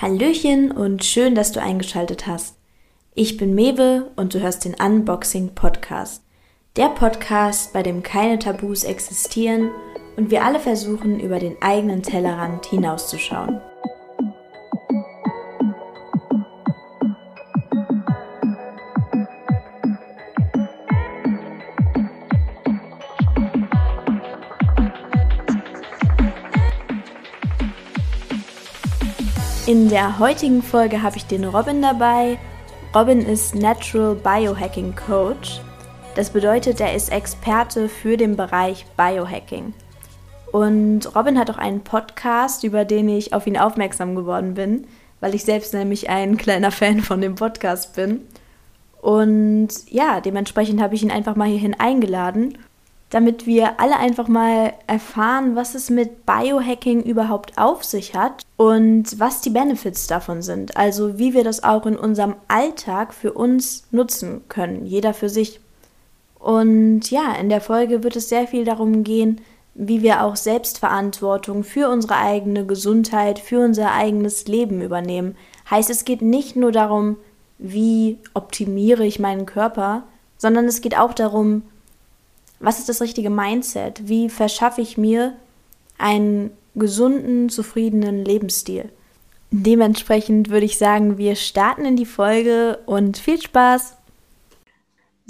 Hallöchen und schön, dass du eingeschaltet hast. Ich bin Mewe und du hörst den Unboxing Podcast. Der Podcast, bei dem keine Tabus existieren und wir alle versuchen, über den eigenen Tellerrand hinauszuschauen. In der heutigen Folge habe ich den Robin dabei. Robin ist Natural Biohacking Coach. Das bedeutet, er ist Experte für den Bereich Biohacking. Und Robin hat auch einen Podcast, über den ich auf ihn aufmerksam geworden bin, weil ich selbst nämlich ein kleiner Fan von dem Podcast bin. Und ja, dementsprechend habe ich ihn einfach mal hierhin eingeladen damit wir alle einfach mal erfahren, was es mit Biohacking überhaupt auf sich hat und was die Benefits davon sind. Also wie wir das auch in unserem Alltag für uns nutzen können, jeder für sich. Und ja, in der Folge wird es sehr viel darum gehen, wie wir auch Selbstverantwortung für unsere eigene Gesundheit, für unser eigenes Leben übernehmen. Heißt, es geht nicht nur darum, wie optimiere ich meinen Körper, sondern es geht auch darum, was ist das richtige Mindset? Wie verschaffe ich mir einen gesunden, zufriedenen Lebensstil? Dementsprechend würde ich sagen, wir starten in die Folge und viel Spaß!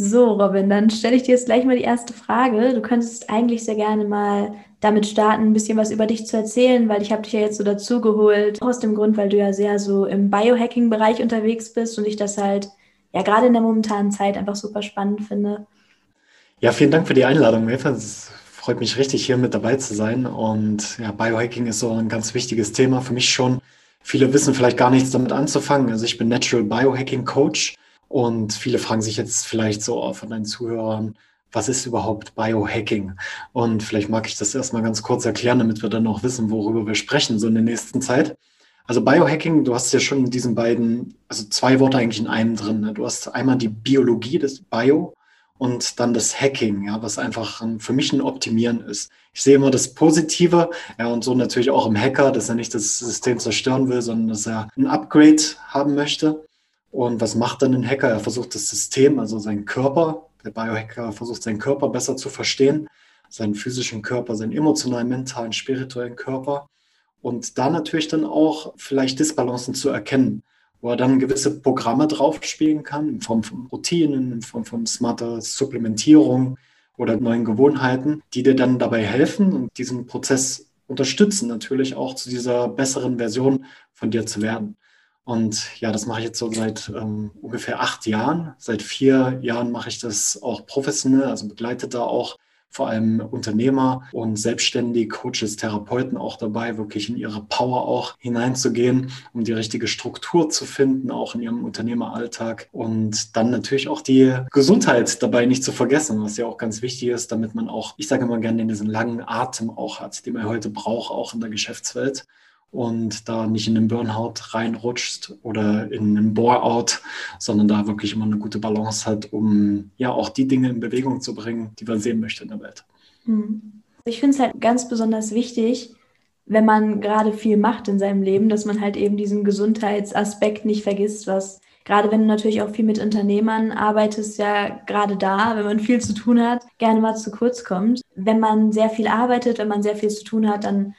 So, Robin, dann stelle ich dir jetzt gleich mal die erste Frage. Du könntest eigentlich sehr gerne mal damit starten, ein bisschen was über dich zu erzählen, weil ich habe dich ja jetzt so dazugeholt, aus dem Grund, weil du ja sehr so im Biohacking-Bereich unterwegs bist und ich das halt ja gerade in der momentanen Zeit einfach super spannend finde. Ja, vielen Dank für die Einladung, Mefa. Es freut mich richtig, hier mit dabei zu sein. Und ja, Biohacking ist so ein ganz wichtiges Thema für mich schon. Viele wissen vielleicht gar nichts damit anzufangen. Also ich bin Natural Biohacking Coach und viele fragen sich jetzt vielleicht so von deinen Zuhörern, was ist überhaupt Biohacking? Und vielleicht mag ich das erstmal ganz kurz erklären, damit wir dann auch wissen, worüber wir sprechen, so in der nächsten Zeit. Also Biohacking, du hast ja schon in diesen beiden, also zwei Worte eigentlich in einem drin. Ne? Du hast einmal die Biologie des Bio und dann das Hacking, ja, was einfach für mich ein Optimieren ist. Ich sehe immer das Positive, ja, und so natürlich auch im Hacker, dass er nicht das System zerstören will, sondern dass er ein Upgrade haben möchte. Und was macht dann ein Hacker? Er versucht das System, also seinen Körper, der Biohacker versucht seinen Körper besser zu verstehen, seinen physischen Körper, seinen emotionalen, mentalen, spirituellen Körper und da natürlich dann auch vielleicht Disbalancen zu erkennen wo er dann gewisse Programme draufspielen kann, in Form von Routinen, in Form von smarter Supplementierung oder neuen Gewohnheiten, die dir dann dabei helfen und diesen Prozess unterstützen, natürlich auch zu dieser besseren Version von dir zu werden. Und ja, das mache ich jetzt so seit ähm, ungefähr acht Jahren. Seit vier Jahren mache ich das auch professionell, also begleite da auch vor allem Unternehmer und selbstständige Coaches, Therapeuten auch dabei, wirklich in ihre Power auch hineinzugehen, um die richtige Struktur zu finden, auch in ihrem Unternehmeralltag. Und dann natürlich auch die Gesundheit dabei nicht zu vergessen, was ja auch ganz wichtig ist, damit man auch, ich sage immer gerne, diesen langen Atem auch hat, den man heute braucht, auch in der Geschäftswelt und da nicht in den Burnout reinrutscht oder in einen Bore-out, sondern da wirklich immer eine gute Balance hat, um ja auch die Dinge in Bewegung zu bringen, die man sehen möchte in der Welt. Hm. Ich finde es halt ganz besonders wichtig, wenn man gerade viel macht in seinem Leben, dass man halt eben diesen Gesundheitsaspekt nicht vergisst, was gerade wenn du natürlich auch viel mit Unternehmern arbeitest, ja gerade da, wenn man viel zu tun hat, gerne mal zu kurz kommt. Wenn man sehr viel arbeitet, wenn man sehr viel zu tun hat, dann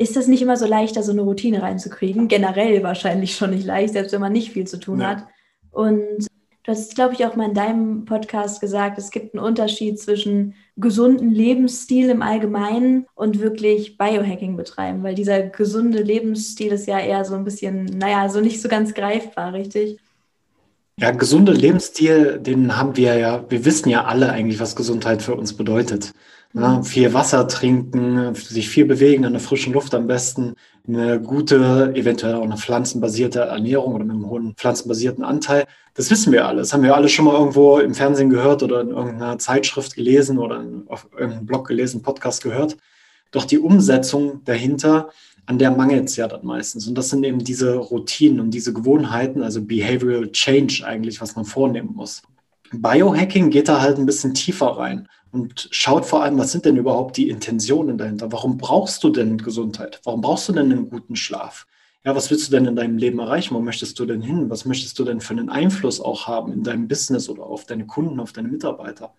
ist das nicht immer so leicht, da so eine Routine reinzukriegen. Generell wahrscheinlich schon nicht leicht, selbst wenn man nicht viel zu tun ja. hat. Und du hast, glaube ich, auch mal in deinem Podcast gesagt, es gibt einen Unterschied zwischen gesunden Lebensstil im Allgemeinen und wirklich Biohacking betreiben, weil dieser gesunde Lebensstil ist ja eher so ein bisschen, naja, so nicht so ganz greifbar, richtig? Ja, gesunder Lebensstil, den haben wir ja, wir wissen ja alle eigentlich, was Gesundheit für uns bedeutet. Ja, mhm. viel Wasser trinken, sich viel bewegen an der frischen Luft am besten, eine gute, eventuell auch eine pflanzenbasierte Ernährung oder mit einem hohen pflanzenbasierten Anteil. Das wissen wir alle. Das haben wir alle schon mal irgendwo im Fernsehen gehört oder in irgendeiner Zeitschrift gelesen oder auf irgendeinem Blog gelesen, Podcast gehört. Doch die Umsetzung dahinter, an der mangelt es ja dann meistens. Und das sind eben diese Routinen und diese Gewohnheiten, also Behavioral Change eigentlich, was man vornehmen muss. Biohacking geht da halt ein bisschen tiefer rein und schaut vor allem, was sind denn überhaupt die Intentionen dahinter? Warum brauchst du denn Gesundheit? Warum brauchst du denn einen guten Schlaf? ja, was willst du denn in deinem Leben erreichen? Wo möchtest du denn hin? Was möchtest du denn für einen Einfluss auch haben in deinem Business oder auf deine Kunden, auf deine Mitarbeiter?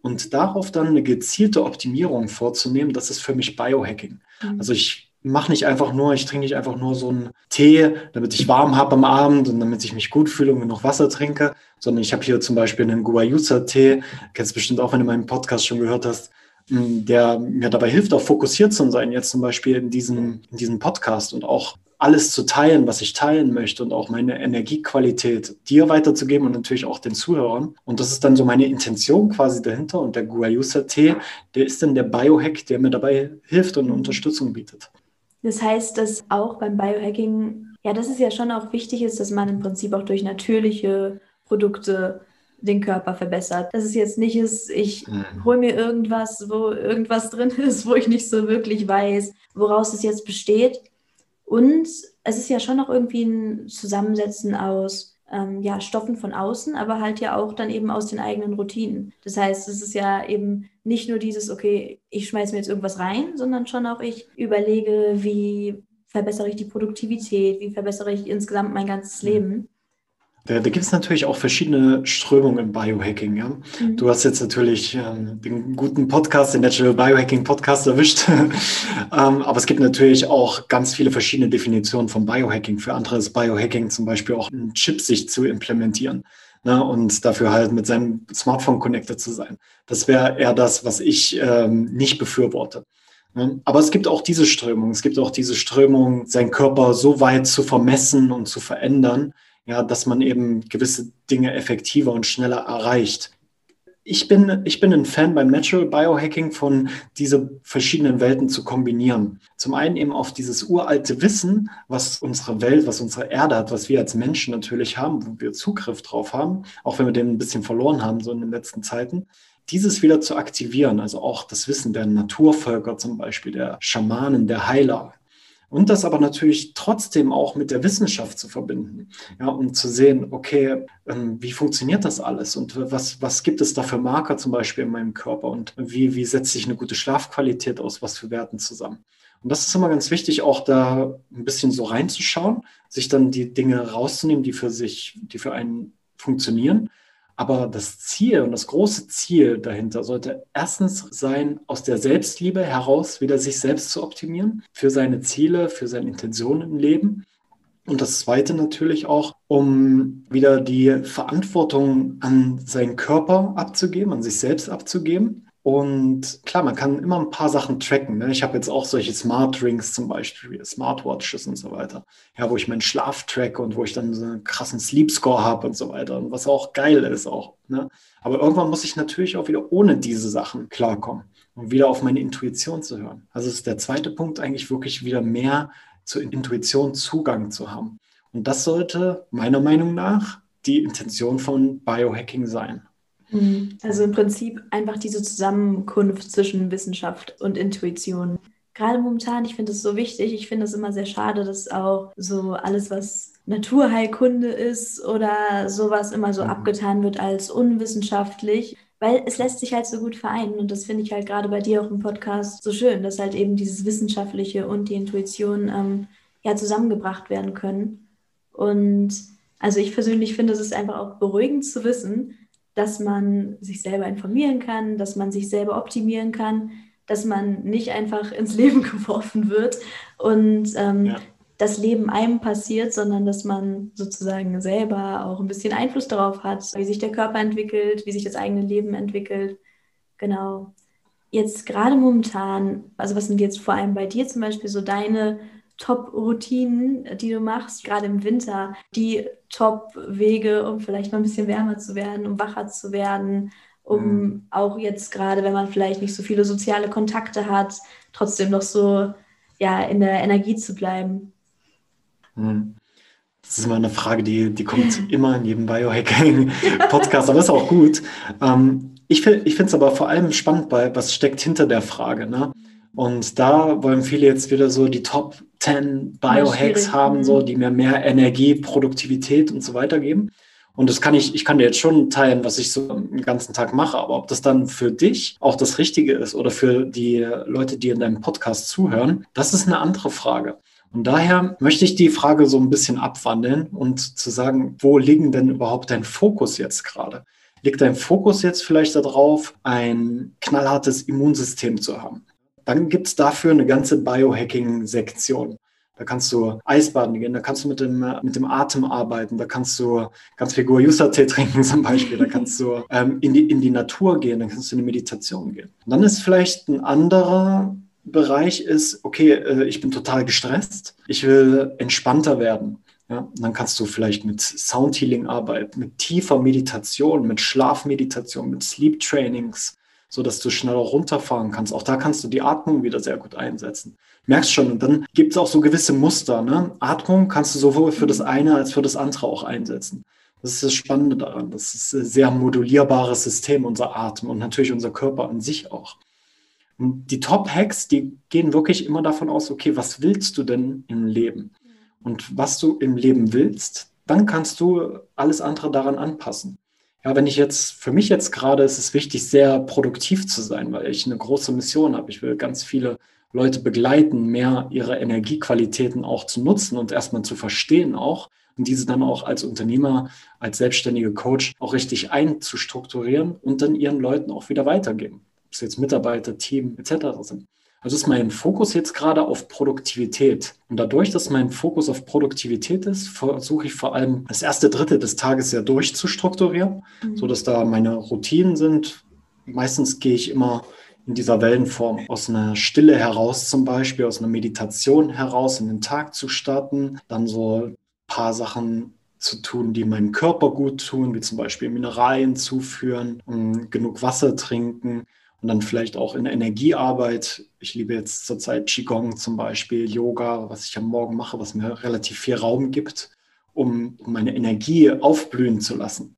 Und darauf dann eine gezielte Optimierung vorzunehmen, das ist für mich Biohacking. Mhm. Also ich mache nicht einfach nur, ich trinke nicht einfach nur so einen Tee, damit ich warm habe am Abend und damit ich mich gut fühle und genug Wasser trinke, sondern ich habe hier zum Beispiel einen Guayusa-Tee, kennst du bestimmt auch, wenn du meinen Podcast schon gehört hast, der mir dabei hilft, auch fokussiert zu sein, jetzt zum Beispiel in diesem, in diesem Podcast und auch alles zu teilen, was ich teilen möchte und auch meine Energiequalität dir weiterzugeben und natürlich auch den Zuhörern. Und das ist dann so meine Intention quasi dahinter. Und der Guayusa-Tee, der ist dann der Biohack, der mir dabei hilft und Unterstützung bietet. Das heißt, dass auch beim Biohacking, ja, dass es ja schon auch wichtig ist, dass man im Prinzip auch durch natürliche Produkte den Körper verbessert. Dass es jetzt nicht ist, ich mhm. hole mir irgendwas, wo irgendwas drin ist, wo ich nicht so wirklich weiß, woraus es jetzt besteht, und es ist ja schon noch irgendwie ein Zusammensetzen aus ähm, ja, Stoffen von außen, aber halt ja auch dann eben aus den eigenen Routinen. Das heißt, es ist ja eben nicht nur dieses, okay, ich schmeiße mir jetzt irgendwas rein, sondern schon auch ich überlege, wie verbessere ich die Produktivität, wie verbessere ich insgesamt mein ganzes mhm. Leben. Da, da gibt es natürlich auch verschiedene Strömungen im Biohacking. Ja? Mhm. Du hast jetzt natürlich ähm, den guten Podcast, den Natural Biohacking Podcast erwischt. ähm, aber es gibt natürlich auch ganz viele verschiedene Definitionen von Biohacking. Für andere ist Biohacking zum Beispiel auch ein Chip sich zu implementieren. Ne, und dafür halt mit seinem Smartphone connected zu sein. Das wäre eher das, was ich ähm, nicht befürworte. Ne? Aber es gibt auch diese Strömung. Es gibt auch diese Strömung, seinen Körper so weit zu vermessen und zu verändern, ja, dass man eben gewisse Dinge effektiver und schneller erreicht. Ich bin, ich bin ein Fan beim Natural Biohacking von diese verschiedenen Welten zu kombinieren. Zum einen eben auf dieses uralte Wissen, was unsere Welt, was unsere Erde hat, was wir als Menschen natürlich haben, wo wir Zugriff drauf haben, auch wenn wir den ein bisschen verloren haben, so in den letzten Zeiten dieses wieder zu aktivieren, also auch das Wissen der Naturvölker zum Beispiel, der Schamanen, der Heiler, und das aber natürlich trotzdem auch mit der Wissenschaft zu verbinden, ja, um zu sehen, okay, ähm, wie funktioniert das alles? Und was, was gibt es da für Marker zum Beispiel in meinem Körper? Und wie, wie setzt sich eine gute Schlafqualität aus, was für Werten zusammen. Und das ist immer ganz wichtig, auch da ein bisschen so reinzuschauen, sich dann die Dinge rauszunehmen, die für sich, die für einen funktionieren aber das Ziel und das große Ziel dahinter sollte erstens sein, aus der Selbstliebe heraus wieder sich selbst zu optimieren, für seine Ziele, für seine Intentionen im Leben. Und das Zweite natürlich auch, um wieder die Verantwortung an seinen Körper abzugeben, an sich selbst abzugeben und klar, man kann immer ein paar Sachen tracken. Ne? Ich habe jetzt auch solche Smart Rings zum Beispiel, Smartwatches und so weiter. Ja, wo ich meinen Schlaf tracke und wo ich dann so einen krassen Sleep Score habe und so weiter. Und was auch geil ist auch. Ne? Aber irgendwann muss ich natürlich auch wieder ohne diese Sachen klarkommen und wieder auf meine Intuition zu hören. Also ist der zweite Punkt eigentlich wirklich wieder mehr zur Intuition Zugang zu haben. Und das sollte meiner Meinung nach die Intention von Biohacking sein. Mhm. Also im Prinzip einfach diese Zusammenkunft zwischen Wissenschaft und Intuition. Gerade momentan, ich finde es so wichtig. Ich finde es immer sehr schade, dass auch so alles, was Naturheilkunde ist oder sowas immer so mhm. abgetan wird als unwissenschaftlich, weil es lässt sich halt so gut vereinen. Und das finde ich halt gerade bei dir auch im Podcast so schön, dass halt eben dieses Wissenschaftliche und die Intuition ähm, ja zusammengebracht werden können. Und also ich persönlich finde, es ist einfach auch beruhigend zu wissen, dass man sich selber informieren kann, dass man sich selber optimieren kann, dass man nicht einfach ins Leben geworfen wird und ähm, ja. das Leben einem passiert, sondern dass man sozusagen selber auch ein bisschen Einfluss darauf hat, wie sich der Körper entwickelt, wie sich das eigene Leben entwickelt. Genau. Jetzt gerade momentan, also was sind jetzt vor allem bei dir zum Beispiel so deine Top-Routinen, die du machst, gerade im Winter, die Top-Wege, um vielleicht mal ein bisschen wärmer zu werden, um wacher zu werden, um mhm. auch jetzt gerade, wenn man vielleicht nicht so viele soziale Kontakte hat, trotzdem noch so ja, in der Energie zu bleiben? Mhm. Das ist immer eine Frage, die, die kommt immer in jedem Biohacking-Podcast, aber ist auch gut. Ähm, ich ich finde es aber vor allem spannend bei, was steckt hinter der Frage. Ne? Und da wollen viele jetzt wieder so die Top 10 Biohacks haben, so, mhm. die mir mehr Energie, Produktivität und so weiter geben. Und das kann ich, ich kann dir jetzt schon teilen, was ich so den ganzen Tag mache. Aber ob das dann für dich auch das Richtige ist oder für die Leute, die in deinem Podcast zuhören, das ist eine andere Frage. Und daher möchte ich die Frage so ein bisschen abwandeln und zu sagen, wo liegen denn überhaupt dein Fokus jetzt gerade? Liegt dein Fokus jetzt vielleicht darauf, ein knallhartes Immunsystem zu haben? Dann gibt es dafür eine ganze Biohacking-Sektion. Da kannst du Eisbaden gehen, da kannst du mit dem, mit dem Atem arbeiten, da kannst du ganz viel Guayusa-Tee trinken zum Beispiel, da kannst du ähm, in, die, in die Natur gehen, da kannst du in die Meditation gehen. Und dann ist vielleicht ein anderer Bereich ist, okay, äh, ich bin total gestresst, ich will entspannter werden. Ja, dann kannst du vielleicht mit Soundhealing arbeiten, mit tiefer Meditation, mit Schlafmeditation, mit Sleep Trainings, so dass du schneller runterfahren kannst. Auch da kannst du die Atmung wieder sehr gut einsetzen. Merkst schon, und dann gibt es auch so gewisse Muster. Ne? Atmung kannst du sowohl für das eine als für das andere auch einsetzen. Das ist das Spannende daran. Das ist ein sehr modulierbares System, unser Atem und natürlich unser Körper an sich auch. Und die Top-Hacks, die gehen wirklich immer davon aus, okay, was willst du denn im Leben? und was du im Leben willst, dann kannst du alles andere daran anpassen. Ja, wenn ich jetzt, für mich jetzt gerade ist es wichtig, sehr produktiv zu sein, weil ich eine große Mission habe. Ich will ganz viele Leute begleiten, mehr ihre Energiequalitäten auch zu nutzen und erstmal zu verstehen auch und diese dann auch als Unternehmer, als selbstständige Coach auch richtig einzustrukturieren und dann ihren Leuten auch wieder weitergeben. Ob es jetzt Mitarbeiter, Team etc. sind. Also ist mein Fokus jetzt gerade auf Produktivität. Und dadurch, dass mein Fokus auf Produktivität ist, versuche ich vor allem das erste Drittel des Tages ja durchzustrukturieren, mhm. sodass da meine Routinen sind. Meistens gehe ich immer in dieser Wellenform aus einer Stille heraus zum Beispiel, aus einer Meditation heraus in den Tag zu starten, dann so ein paar Sachen zu tun, die meinem Körper gut tun, wie zum Beispiel Mineralien zuführen, genug Wasser trinken und dann vielleicht auch in Energiearbeit. Ich liebe jetzt zurzeit Qigong zum Beispiel, Yoga, was ich am Morgen mache, was mir relativ viel Raum gibt, um, meine Energie aufblühen zu lassen.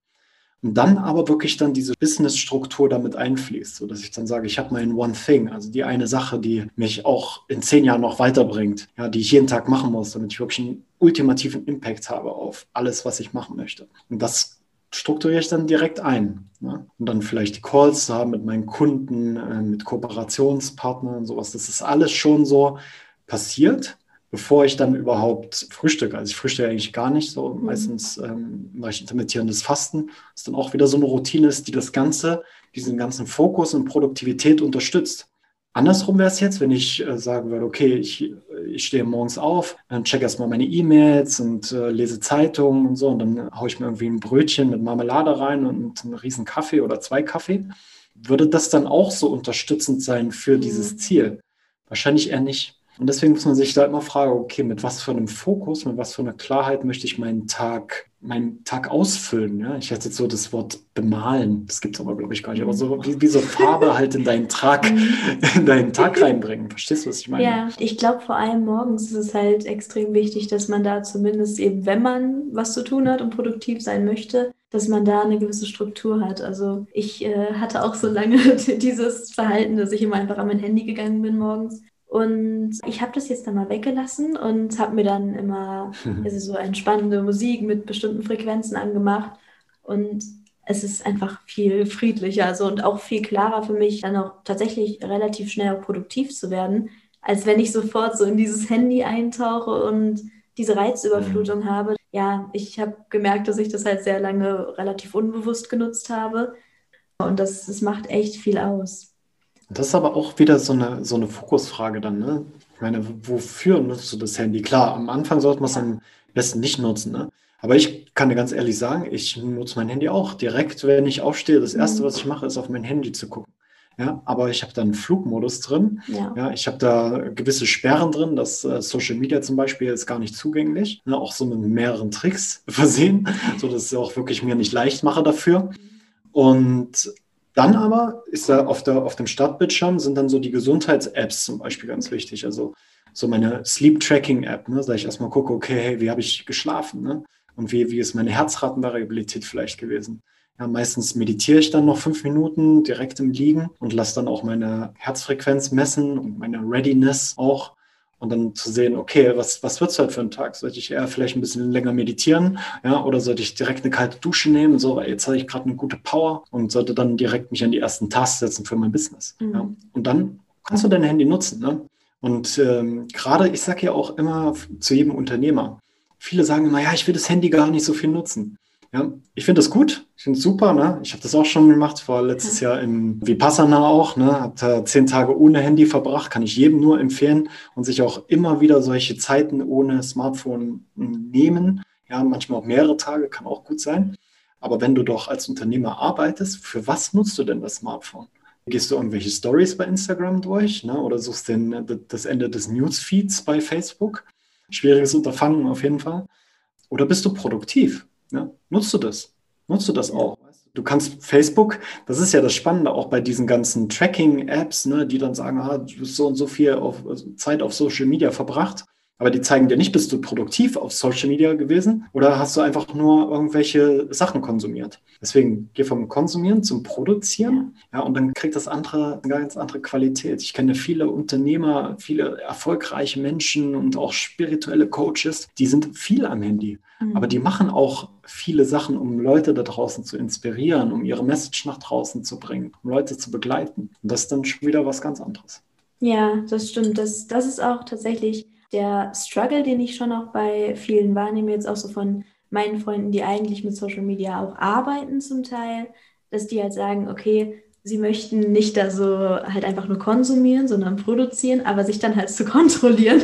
Und dann aber wirklich dann diese Business-Struktur damit einfließt, sodass ich dann sage, ich habe mein One Thing, also die eine Sache, die mich auch in zehn Jahren noch weiterbringt, ja, die ich jeden Tag machen muss, damit ich wirklich einen ultimativen Impact habe auf alles, was ich machen möchte. Und das strukturiere ich dann direkt ein. Ne? Und dann vielleicht die Calls zu haben mit meinen Kunden, äh, mit Kooperationspartnern und sowas. Das ist alles schon so passiert, bevor ich dann überhaupt frühstücke. Also ich frühstücke eigentlich gar nicht. So mhm. meistens ähm, mache ich intermittierendes Fasten. Das ist dann auch wieder so eine Routine ist, die das Ganze, diesen ganzen Fokus und Produktivität unterstützt. Andersrum wäre es jetzt, wenn ich äh, sagen würde, okay, ich, ich stehe morgens auf, dann check erstmal meine E-Mails und äh, lese Zeitungen und so und dann haue ich mir irgendwie ein Brötchen mit Marmelade rein und einen riesen Kaffee oder zwei Kaffee. Würde das dann auch so unterstützend sein für mhm. dieses Ziel? Wahrscheinlich eher nicht. Und deswegen muss man sich da immer fragen, okay, mit was für einem Fokus, mit was für einer Klarheit möchte ich meinen Tag, meinen Tag ausfüllen? Ja? Ich hätte jetzt so das Wort bemalen, das gibt es aber, glaube ich, gar nicht, aber so wie, wie so Farbe halt in deinen Tag, in deinen Tag reinbringen. Verstehst du, was ich meine? Ja, ich glaube vor allem morgens ist es halt extrem wichtig, dass man da zumindest eben, wenn man was zu tun hat und produktiv sein möchte, dass man da eine gewisse Struktur hat. Also ich äh, hatte auch so lange dieses Verhalten, dass ich immer einfach an mein Handy gegangen bin morgens und ich habe das jetzt dann mal weggelassen und habe mir dann immer also so entspannende Musik mit bestimmten Frequenzen angemacht. Und es ist einfach viel friedlicher also, und auch viel klarer für mich, dann auch tatsächlich relativ schnell auch produktiv zu werden, als wenn ich sofort so in dieses Handy eintauche und diese Reizüberflutung mhm. habe. Ja, ich habe gemerkt, dass ich das halt sehr lange relativ unbewusst genutzt habe. Und das, das macht echt viel aus. Das ist aber auch wieder so eine, so eine Fokusfrage dann, ne? Ich meine, wofür nutzt du das Handy? Klar, am Anfang sollte man es am besten nicht nutzen, ne? Aber ich kann dir ganz ehrlich sagen, ich nutze mein Handy auch direkt, wenn ich aufstehe. Das Erste, mhm. was ich mache, ist auf mein Handy zu gucken. Ja, aber ich habe da einen Flugmodus drin. Ja. ja ich habe da gewisse Sperren drin. Das äh, Social Media zum Beispiel ist gar nicht zugänglich. Ne, auch so mit mehreren Tricks versehen, so dass ich es auch wirklich mir nicht leicht mache dafür. Mhm. Und dann aber ist da auf, der, auf dem Startbildschirm sind dann so die Gesundheits-Apps zum Beispiel ganz wichtig. Also so meine Sleep-Tracking-App, ne, dass ich erstmal gucke, okay, hey, wie habe ich geschlafen? Ne? Und wie, wie ist meine Herzratenvariabilität vielleicht gewesen? Ja, meistens meditiere ich dann noch fünf Minuten direkt im Liegen und lasse dann auch meine Herzfrequenz messen und meine Readiness auch und dann zu sehen, okay, was, was wird es heute für ein Tag? Sollte ich eher vielleicht ein bisschen länger meditieren, ja, oder sollte ich direkt eine kalte Dusche nehmen, so, weil jetzt habe ich gerade eine gute Power und sollte dann direkt mich an die ersten Tasks setzen für mein Business. Mhm. Ja. Und dann kannst du dein Handy nutzen, ne? Und ähm, gerade, ich sage ja auch immer zu jedem Unternehmer, viele sagen immer, ja, ich will das Handy gar nicht so viel nutzen. Ja, ich finde das gut, ich finde es super. Ne? Ich habe das auch schon gemacht, vor letztes Jahr im Vipassana auch. Ne? Habe da zehn Tage ohne Handy verbracht, kann ich jedem nur empfehlen und sich auch immer wieder solche Zeiten ohne Smartphone nehmen. Ja, manchmal auch mehrere Tage, kann auch gut sein. Aber wenn du doch als Unternehmer arbeitest, für was nutzt du denn das Smartphone? Gehst du irgendwelche Stories bei Instagram durch ne? oder suchst den, das Ende des Newsfeeds bei Facebook? Schwieriges Unterfangen auf jeden Fall. Oder bist du produktiv? Ja, nutzt du das? Nutzt du das auch? Du kannst Facebook, das ist ja das Spannende auch bei diesen ganzen Tracking-Apps, ne, die dann sagen, ah, du hast so und so viel auf, also Zeit auf Social Media verbracht. Aber die zeigen dir nicht, bist du produktiv auf Social Media gewesen oder hast du einfach nur irgendwelche Sachen konsumiert. Deswegen geh vom Konsumieren zum Produzieren. Ja, und dann kriegt das andere eine ganz andere Qualität. Ich kenne viele Unternehmer, viele erfolgreiche Menschen und auch spirituelle Coaches, die sind viel am Handy. Mhm. Aber die machen auch viele Sachen, um Leute da draußen zu inspirieren, um ihre Message nach draußen zu bringen, um Leute zu begleiten. Und das ist dann schon wieder was ganz anderes. Ja, das stimmt. Das, das ist auch tatsächlich der Struggle, den ich schon auch bei vielen wahrnehme, jetzt auch so von meinen Freunden, die eigentlich mit Social Media auch arbeiten zum Teil, dass die halt sagen, okay, sie möchten nicht da so halt einfach nur konsumieren, sondern produzieren, aber sich dann halt zu kontrollieren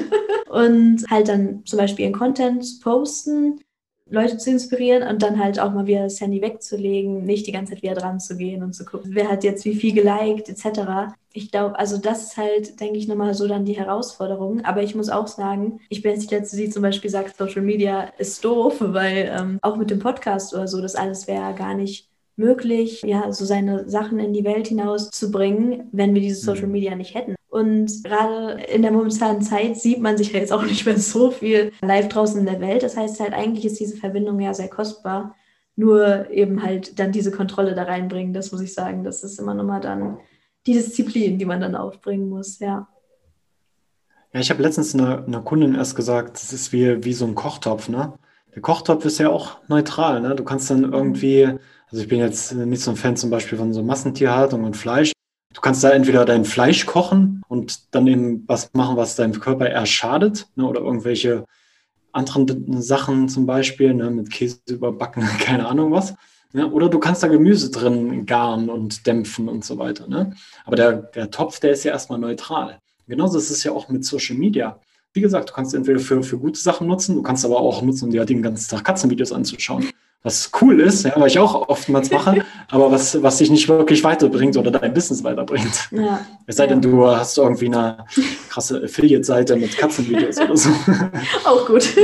und halt dann zum Beispiel ihren Content posten Leute zu inspirieren und dann halt auch mal wieder das Handy wegzulegen, nicht die ganze Zeit wieder dran zu gehen und zu gucken, wer hat jetzt wie viel geliked etc. Ich glaube, also das ist halt, denke ich, nochmal so dann die Herausforderung. Aber ich muss auch sagen, ich bin jetzt nicht letzte, die zum Beispiel sagt, Social Media ist doof, weil ähm, auch mit dem Podcast oder so, das alles wäre gar nicht möglich, ja, so seine Sachen in die Welt hinaus zu bringen, wenn wir diese Social mhm. Media nicht hätten. Und gerade in der momentanen Zeit sieht man sich ja jetzt auch nicht mehr so viel live draußen in der Welt. Das heißt halt, eigentlich ist diese Verbindung ja sehr kostbar. Nur eben halt dann diese Kontrolle da reinbringen, das muss ich sagen. Das ist immer nochmal dann die Disziplin, die man dann aufbringen muss, ja. Ja, ich habe letztens einer eine Kundin erst gesagt, das ist wie, wie so ein Kochtopf, ne? Der Kochtopf ist ja auch neutral, ne? Du kannst dann irgendwie, also ich bin jetzt nicht so ein Fan zum Beispiel von so Massentierhaltung und Fleisch, Du kannst da entweder dein Fleisch kochen und dann eben was machen, was deinem Körper eher schadet, ne, oder irgendwelche anderen Sachen zum Beispiel, ne, mit Käse überbacken, keine Ahnung was. Ne, oder du kannst da Gemüse drin garen und dämpfen und so weiter. Ne? Aber der, der Topf, der ist ja erstmal neutral. Genauso ist es ja auch mit Social Media. Wie gesagt, du kannst entweder für, für gute Sachen nutzen, du kannst aber auch nutzen, um dir den ganzen Tag Katzenvideos anzuschauen was cool ist, ja, was ich auch oftmals mache, aber was, was dich nicht wirklich weiterbringt oder dein Business weiterbringt. Ja. Es sei denn, du hast irgendwie eine krasse Affiliate-Seite mit Katzenvideos oder so. Auch gut.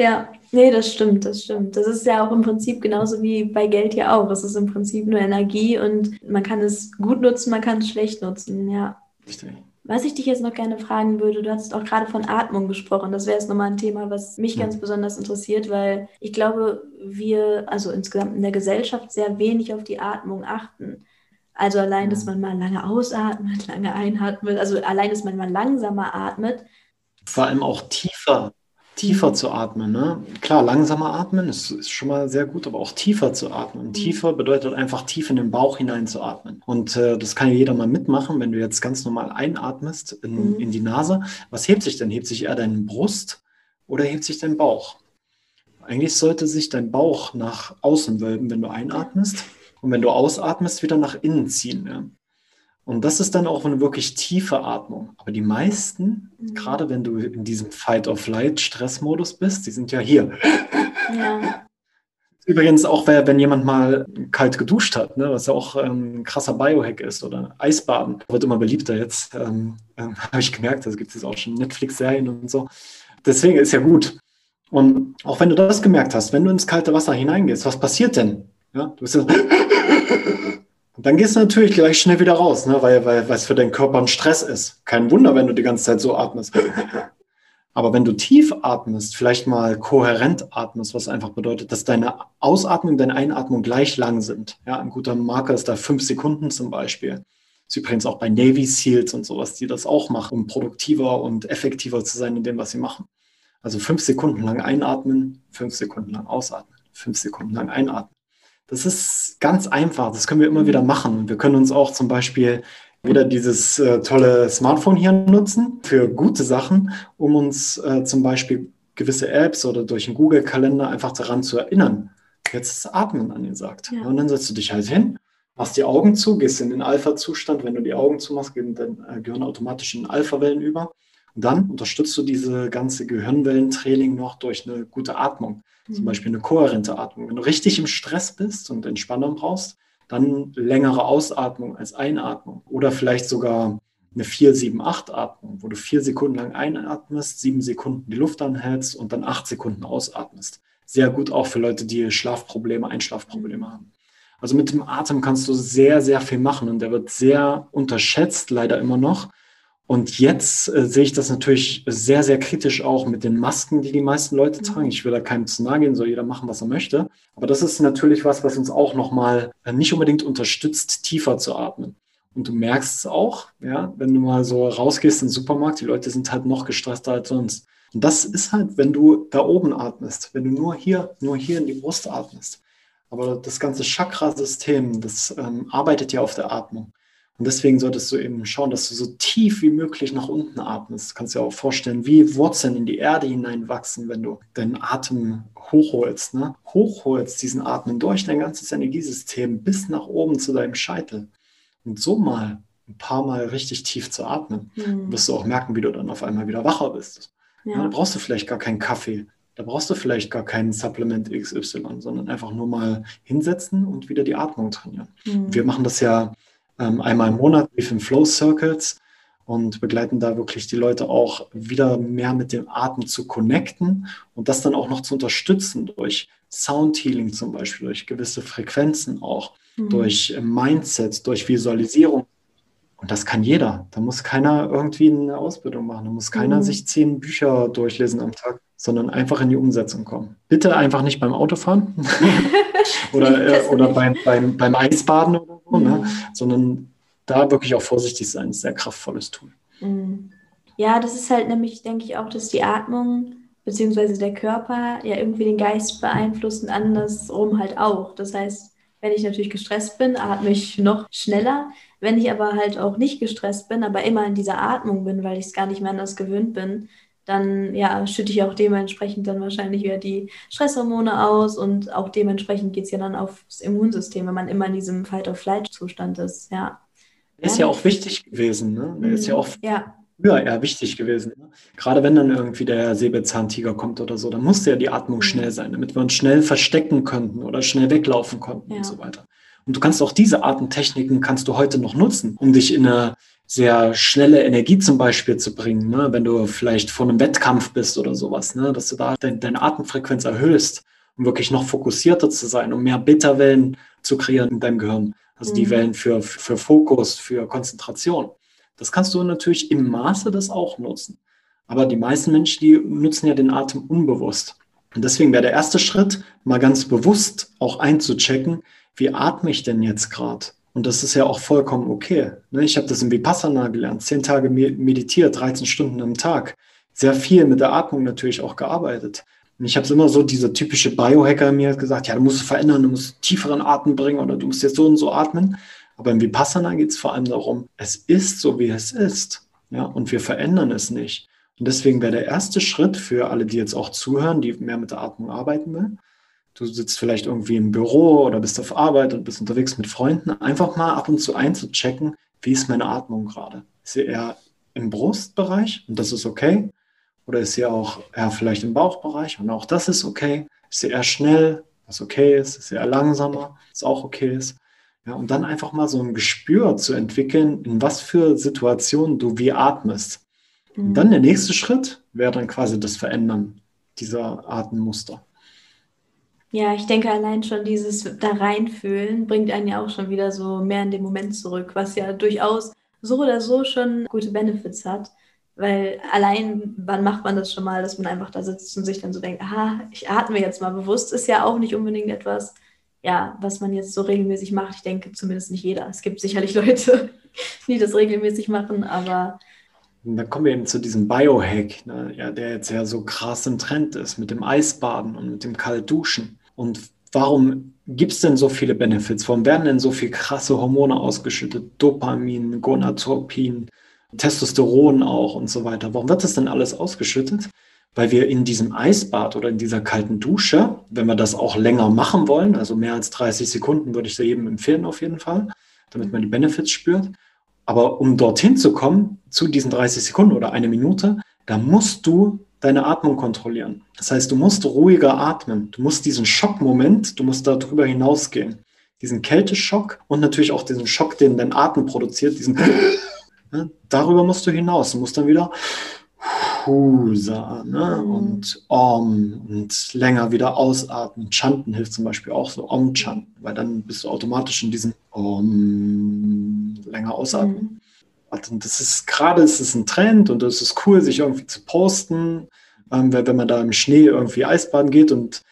Ja, nee, das stimmt, das stimmt. Das ist ja auch im Prinzip genauso wie bei Geld ja auch. Es ist im Prinzip nur Energie und man kann es gut nutzen, man kann es schlecht nutzen, ja. Richtig. Was ich dich jetzt noch gerne fragen würde, du hast auch gerade von Atmung gesprochen. Das wäre jetzt nochmal ein Thema, was mich mhm. ganz besonders interessiert, weil ich glaube, wir, also insgesamt in der Gesellschaft, sehr wenig auf die Atmung achten. Also allein, dass man mal lange ausatmet, lange einatmet, also allein, dass man mal langsamer atmet. Vor allem auch tiefer tiefer zu atmen. Ne? Klar, langsamer atmen ist, ist, schon mal sehr gut, aber auch tiefer zu atmen. Mhm. tiefer bedeutet einfach tief in den Bauch hinein zu atmen. Und äh, das kann ja jeder mal mitmachen, wenn du jetzt ganz normal einatmest in, mhm. in die Nase. Was hebt sich denn? Hebt sich eher deine Brust oder hebt sich dein Bauch? Eigentlich sollte sich dein Bauch nach außen wölben, wenn du einatmest. Und wenn du ausatmest, wieder nach innen ziehen. Ja? Und das ist dann auch eine wirklich tiefe Atmung. Aber die meisten, mhm. gerade wenn du in diesem Fight-of-Light-Stressmodus bist, die sind ja hier. Ja. Übrigens auch, wenn jemand mal kalt geduscht hat, ne, was ja auch ähm, ein krasser Biohack ist, oder Eisbaden, wird immer beliebter jetzt, ähm, äh, habe ich gemerkt, da gibt es auch schon Netflix-Serien und so. Deswegen ist ja gut. Und auch wenn du das gemerkt hast, wenn du ins kalte Wasser hineingehst, was passiert denn? Ja, du bist ja dann gehst du natürlich gleich schnell wieder raus, ne? weil, weil, es für deinen Körper ein Stress ist. Kein Wunder, wenn du die ganze Zeit so atmest. Aber wenn du tief atmest, vielleicht mal kohärent atmest, was einfach bedeutet, dass deine Ausatmung und deine Einatmung gleich lang sind. Ja, ein guter Marker ist da fünf Sekunden zum Beispiel. Das ist übrigens auch bei Navy Seals und sowas, die das auch machen, um produktiver und effektiver zu sein in dem, was sie machen. Also fünf Sekunden lang einatmen, fünf Sekunden lang ausatmen, fünf Sekunden lang einatmen. Das ist ganz einfach. Das können wir immer wieder machen. Wir können uns auch zum Beispiel wieder dieses äh, tolle Smartphone hier nutzen für gute Sachen, um uns äh, zum Beispiel gewisse Apps oder durch einen Google-Kalender einfach daran zu erinnern. Jetzt ist Atmen angesagt. Ja. Und dann setzt du dich halt hin, machst die Augen zu, gehst in den Alpha-Zustand. Wenn du die Augen zumachst, gehen dein äh, Gehirn automatisch in Alpha-Wellen über. Und dann unterstützt du diese ganze Gehirnwellentraining noch durch eine gute Atmung. Mhm. Zum Beispiel eine kohärente Atmung. Wenn du richtig im Stress bist und Entspannung brauchst, dann längere Ausatmung als Einatmung. Oder vielleicht sogar eine 4-7-8-Atmung, wo du vier Sekunden lang einatmest, sieben Sekunden die Luft anhältst und dann acht Sekunden ausatmest. Sehr gut auch für Leute, die Schlafprobleme, Einschlafprobleme haben. Also mit dem Atem kannst du sehr, sehr viel machen und der wird sehr unterschätzt, leider immer noch. Und jetzt äh, sehe ich das natürlich sehr, sehr kritisch auch mit den Masken, die die meisten Leute tragen. Ich will da keinem zu nahe gehen, soll jeder machen, was er möchte. Aber das ist natürlich was, was uns auch nochmal äh, nicht unbedingt unterstützt, tiefer zu atmen. Und du merkst es auch, ja, wenn du mal so rausgehst in den Supermarkt, die Leute sind halt noch gestresster als sonst. Und das ist halt, wenn du da oben atmest, wenn du nur hier, nur hier in die Brust atmest. Aber das ganze Chakrasystem, das ähm, arbeitet ja auf der Atmung. Und deswegen solltest du eben schauen, dass du so tief wie möglich nach unten atmest. Du kannst dir auch vorstellen, wie Wurzeln in die Erde hineinwachsen, wenn du deinen Atem hochholst. Ne? Hochholst diesen Atmen durch dein ganzes Energiesystem bis nach oben zu deinem Scheitel. Und so mal ein paar Mal richtig tief zu atmen, mhm. wirst du auch merken, wie du dann auf einmal wieder wacher bist. Ja. Ja, da brauchst du vielleicht gar keinen Kaffee. Da brauchst du vielleicht gar kein Supplement XY, sondern einfach nur mal hinsetzen und wieder die Atmung trainieren. Mhm. Wir machen das ja einmal im Monat wie in Flow Circles und begleiten da wirklich die Leute auch wieder mehr mit dem Atem zu connecten und das dann auch noch zu unterstützen durch Sound Healing zum Beispiel, durch gewisse Frequenzen auch, mhm. durch äh, Mindset, durch Visualisierung. Und das kann jeder. Da muss keiner irgendwie eine Ausbildung machen. Da muss keiner mhm. sich zehn Bücher durchlesen am Tag, sondern einfach in die Umsetzung kommen. Bitte einfach nicht beim Autofahren oder, äh, oder beim, beim, beim Eisbaden oder so, ne? mhm. sondern da wirklich auch vorsichtig sein, ist sehr kraftvolles Tool. Mhm. Ja, das ist halt nämlich, denke ich, auch, dass die Atmung bzw. der Körper ja irgendwie den Geist beeinflusst und andersrum halt auch. Das heißt, wenn ich natürlich gestresst bin, atme ich noch schneller. Wenn ich aber halt auch nicht gestresst bin, aber immer in dieser Atmung bin, weil ich es gar nicht mehr anders gewöhnt bin, dann ja, schütte ich auch dementsprechend dann wahrscheinlich wieder die Stresshormone aus und auch dementsprechend geht es ja dann aufs Immunsystem, wenn man immer in diesem Fight-of-Flight-Zustand ist, ja. Der ist ja auch wichtig gewesen, ne? Der ist ja auch ja. früher eher wichtig gewesen. Ne? Gerade wenn dann irgendwie der Säbelzahntiger kommt oder so, dann musste ja die Atmung mhm. schnell sein, damit wir uns schnell verstecken könnten oder schnell weglaufen konnten ja. und so weiter. Und du kannst auch diese Atemtechniken kannst du heute noch nutzen, um dich in eine sehr schnelle Energie zum Beispiel zu bringen, ne? wenn du vielleicht vor einem Wettkampf bist oder sowas, ne? dass du da dein, deine Atemfrequenz erhöhst, um wirklich noch fokussierter zu sein, um mehr Beta-Wellen zu kreieren in deinem Gehirn. Also mhm. die Wellen für, für Fokus, für Konzentration. Das kannst du natürlich im Maße das auch nutzen. Aber die meisten Menschen, die nutzen ja den Atem unbewusst. Und deswegen wäre der erste Schritt, mal ganz bewusst auch einzuchecken, wie atme ich denn jetzt gerade? Und das ist ja auch vollkommen okay. Ne? Ich habe das im Vipassana gelernt, zehn Tage meditiert, 13 Stunden am Tag. Sehr viel mit der Atmung natürlich auch gearbeitet. Und ich habe es immer so, dieser typische Biohacker mir gesagt, ja, du musst es verändern, du musst tieferen Atem bringen oder du musst jetzt so und so atmen. Aber im Vipassana geht es vor allem darum, es ist so, wie es ist. Ja, und wir verändern es nicht. Und deswegen wäre der erste Schritt für alle, die jetzt auch zuhören, die mehr mit der Atmung arbeiten will, du sitzt vielleicht irgendwie im Büro oder bist auf Arbeit und bist unterwegs mit Freunden, einfach mal ab und zu einzuchecken, wie ist meine Atmung gerade? Ist sie eher im Brustbereich und das ist okay? Oder ist sie auch eher vielleicht im Bauchbereich und auch das ist okay? Ist sie eher schnell, was okay ist? Ist sie eher langsamer, was auch okay ist? Ja, und dann einfach mal so ein Gespür zu entwickeln, in was für Situationen du wie atmest. Und dann der nächste Schritt wäre dann quasi das Verändern dieser Atemmuster. Ja, ich denke allein schon dieses da reinfühlen bringt einen ja auch schon wieder so mehr in den Moment zurück, was ja durchaus so oder so schon gute Benefits hat. Weil allein, wann macht man das schon mal, dass man einfach da sitzt und sich dann so denkt, aha, ich atme jetzt mal bewusst, ist ja auch nicht unbedingt etwas, ja, was man jetzt so regelmäßig macht. Ich denke zumindest nicht jeder. Es gibt sicherlich Leute, die das regelmäßig machen, aber und dann kommen wir eben zu diesem Biohack, ne, ja, der jetzt ja so krass im Trend ist mit dem Eisbaden und mit dem Kaltduschen. Und warum gibt es denn so viele Benefits? Warum werden denn so viele krasse Hormone ausgeschüttet? Dopamin, Gonadotropin, Testosteron auch und so weiter. Warum wird das denn alles ausgeschüttet? Weil wir in diesem Eisbad oder in dieser kalten Dusche, wenn wir das auch länger machen wollen, also mehr als 30 Sekunden würde ich da jedem empfehlen auf jeden Fall, damit man die Benefits spürt. Aber um dorthin zu kommen, zu diesen 30 Sekunden oder eine Minute, da musst du deine Atmung kontrollieren. Das heißt, du musst ruhiger atmen. Du musst diesen Schockmoment, du musst darüber hinausgehen. Diesen Kälteschock und natürlich auch diesen Schock, den dein Atem produziert, diesen Ne? Darüber musst du hinaus. Du musst dann wieder Husa ne? Und Om und länger wieder ausatmen. Chanten hilft zum Beispiel auch so, Om-Chanten, weil dann bist du automatisch in diesem Om länger ausatmen. Mhm. Und das ist gerade, es ist ein Trend und es ist cool, sich irgendwie zu posten, ähm, wenn man da im Schnee irgendwie Eisbaden geht und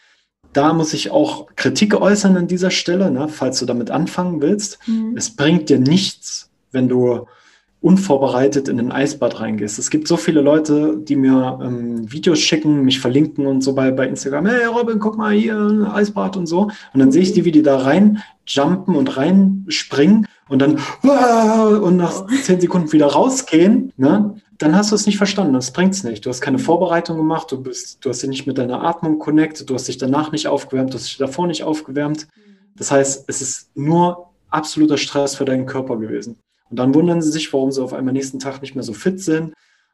da muss ich auch Kritik äußern an dieser Stelle, ne, falls du damit anfangen willst. Mhm. Es bringt dir nichts, wenn du unvorbereitet in ein Eisbad reingehst. Es gibt so viele Leute, die mir ähm, Videos schicken, mich verlinken und so bei, bei Instagram. Hey Robin, guck mal hier, Eisbad und so. Und dann sehe ich die, wie die da rein jumpen und reinspringen und dann und nach zehn Sekunden wieder rausgehen. Ne? Dann hast du es nicht verstanden. Das bringt es nicht. Du hast keine Vorbereitung gemacht. Du bist, du hast dich nicht mit deiner Atmung connected. Du hast dich danach nicht aufgewärmt. Du hast dich davor nicht aufgewärmt. Das heißt, es ist nur absoluter Stress für deinen Körper gewesen. Und dann wundern sie sich, warum sie auf einmal nächsten Tag nicht mehr so fit sind.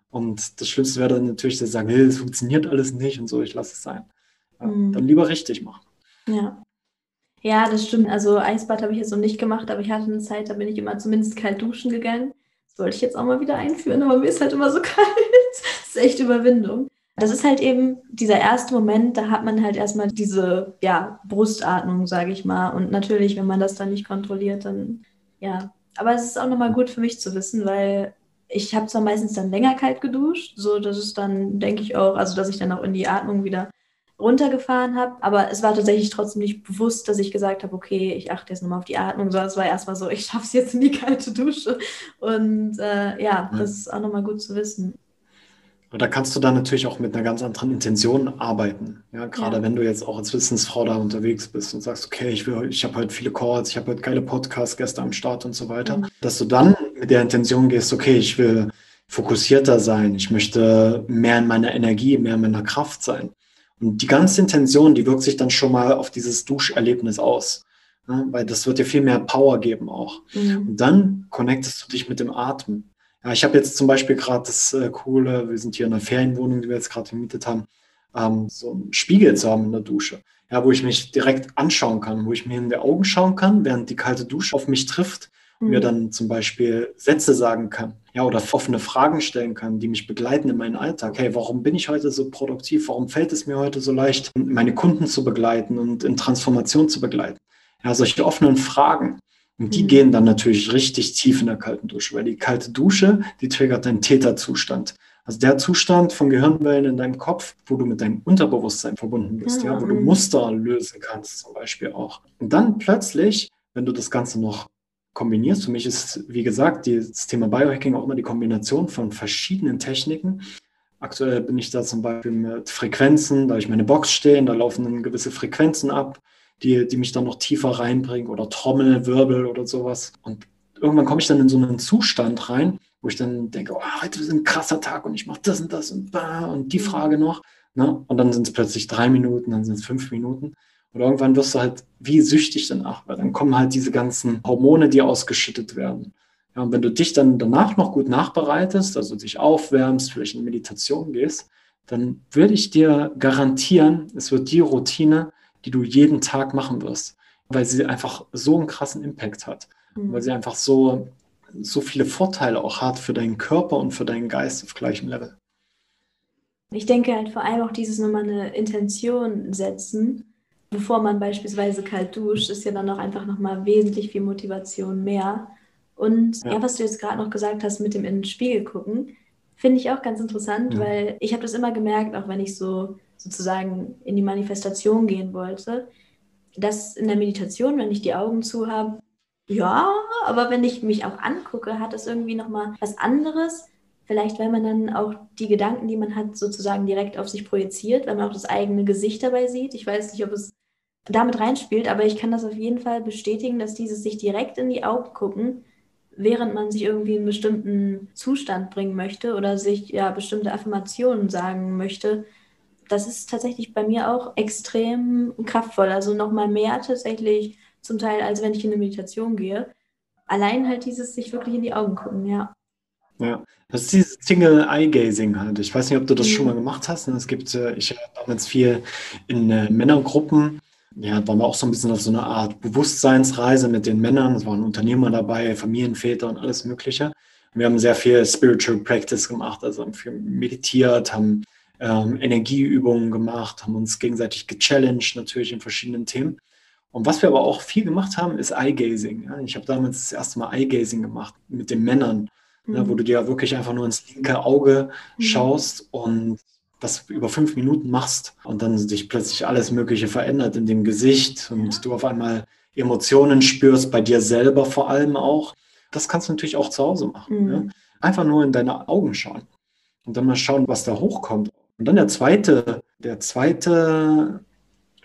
Und das Schlimmste wäre dann natürlich, dass sie sagen, hey, das funktioniert alles nicht und so, ich lasse es sein. Mhm. Dann lieber richtig machen. Ja. Ja, das stimmt. Also Eisbad habe ich jetzt noch nicht gemacht, aber ich hatte eine Zeit, da bin ich immer zumindest kalt duschen gegangen. Das wollte ich jetzt auch mal wieder einführen, aber mir ist halt immer so kalt. das ist echt Überwindung. Das ist halt eben dieser erste Moment, da hat man halt erstmal diese ja, Brustatmung, sage ich mal. Und natürlich, wenn man das dann nicht kontrolliert, dann ja, aber es ist auch nochmal gut für mich zu wissen, weil ich habe zwar meistens dann länger kalt geduscht, so dass es dann, denke ich auch, also dass ich dann auch in die Atmung wieder runtergefahren habe, aber es war tatsächlich trotzdem nicht bewusst, dass ich gesagt habe, okay, ich achte jetzt nochmal auf die Atmung, sondern es war erstmal so, ich schaffe es jetzt in die kalte Dusche und äh, ja, das ist auch nochmal gut zu wissen. Und da kannst du dann natürlich auch mit einer ganz anderen Intention arbeiten. Ja, gerade ja. wenn du jetzt auch als Wissensfrau da unterwegs bist und sagst, okay, ich will, ich habe heute viele Calls, ich habe heute geile Podcast-Gäste am Start und so weiter, mhm. dass du dann mit der Intention gehst, okay, ich will fokussierter sein, ich möchte mehr in meiner Energie, mehr in meiner Kraft sein. Und die ganze Intention, die wirkt sich dann schon mal auf dieses Duscherlebnis aus. Ja, weil das wird dir viel mehr Power geben auch. Mhm. Und dann connectest du dich mit dem Atmen. Ja, ich habe jetzt zum Beispiel gerade das äh, Coole, wir sind hier in einer Ferienwohnung, die wir jetzt gerade gemietet haben, ähm, so einen Spiegel zu haben in der Dusche. Ja, wo ich mich direkt anschauen kann, wo ich mir in die Augen schauen kann, während die kalte Dusche auf mich trifft und mir mhm. dann zum Beispiel Sätze sagen kann. Ja, oder offene Fragen stellen kann, die mich begleiten in meinen Alltag. Hey, warum bin ich heute so produktiv? Warum fällt es mir heute so leicht, meine Kunden zu begleiten und in Transformation zu begleiten? Ja, solche offenen Fragen. Und die mhm. gehen dann natürlich richtig tief in der kalten Dusche, weil die kalte Dusche, die triggert deinen Täterzustand. Also der Zustand von Gehirnwellen in deinem Kopf, wo du mit deinem Unterbewusstsein verbunden bist, ja, ja wo du mhm. Muster lösen kannst, zum Beispiel auch. Und dann plötzlich, wenn du das Ganze noch kombinierst, für mich ist, wie gesagt, das Thema Biohacking auch immer die Kombination von verschiedenen Techniken. Aktuell bin ich da zum Beispiel mit Frequenzen, da habe ich meine Box stehen, da laufen dann gewisse Frequenzen ab die, die mich dann noch tiefer reinbringen oder Trommel, Wirbel oder sowas. Und irgendwann komme ich dann in so einen Zustand rein, wo ich dann denke, oh, heute ist ein krasser Tag und ich mache das und das und bah, und die mhm. Frage noch. Ne? Und dann sind es plötzlich drei Minuten, dann sind es fünf Minuten. Und irgendwann wirst du halt wie süchtig danach, weil dann kommen halt diese ganzen Hormone, die ausgeschüttet werden. Ja, und wenn du dich dann danach noch gut nachbereitest, also dich aufwärmst, vielleicht in Meditation gehst, dann würde ich dir garantieren, es wird die Routine, die du jeden Tag machen wirst, weil sie einfach so einen krassen Impact hat, mhm. weil sie einfach so, so viele Vorteile auch hat für deinen Körper und für deinen Geist auf gleichem Level. Ich denke halt vor allem auch dieses nochmal eine Intention setzen, bevor man beispielsweise kalt duscht, ist ja dann auch einfach nochmal wesentlich viel Motivation mehr. Und ja, ja was du jetzt gerade noch gesagt hast mit dem in den Spiegel gucken, finde ich auch ganz interessant, ja. weil ich habe das immer gemerkt, auch wenn ich so sozusagen in die Manifestation gehen wollte, dass in der Meditation, wenn ich die Augen zu habe, ja, aber wenn ich mich auch angucke, hat das irgendwie nochmal was anderes. Vielleicht, weil man dann auch die Gedanken, die man hat, sozusagen direkt auf sich projiziert, weil man auch das eigene Gesicht dabei sieht. Ich weiß nicht, ob es damit reinspielt. Aber ich kann das auf jeden Fall bestätigen, dass dieses sich direkt in die Augen gucken, während man sich irgendwie in einen bestimmten Zustand bringen möchte oder sich ja bestimmte Affirmationen sagen möchte, das ist tatsächlich bei mir auch extrem kraftvoll. Also nochmal mehr tatsächlich zum Teil, als wenn ich in eine Meditation gehe. Allein halt dieses sich wirklich in die Augen gucken, ja. Ja, das ist dieses Single Eye Gazing halt. Ich weiß nicht, ob du das mhm. schon mal gemacht hast. Es gibt, äh, ich habe damals viel in äh, Männergruppen. Ja, waren wir auch so ein bisschen auf so einer Art Bewusstseinsreise mit den Männern. Es waren Unternehmer dabei, Familienväter und alles Mögliche. Und wir haben sehr viel Spiritual Practice gemacht, also haben viel meditiert, haben ähm, Energieübungen gemacht, haben uns gegenseitig gechallenged, natürlich in verschiedenen Themen. Und was wir aber auch viel gemacht haben, ist Eye-Gazing. Ja? Ich habe damals das erste Mal Eye-Gazing gemacht mit den Männern, mhm. ja, wo du dir wirklich einfach nur ins linke Auge mhm. schaust und das über fünf Minuten machst und dann sich plötzlich alles Mögliche verändert in dem Gesicht und ja. du auf einmal Emotionen spürst, bei dir selber vor allem auch. Das kannst du natürlich auch zu Hause machen. Mhm. Ja? Einfach nur in deine Augen schauen und dann mal schauen, was da hochkommt. Und dann der zweite, der zweite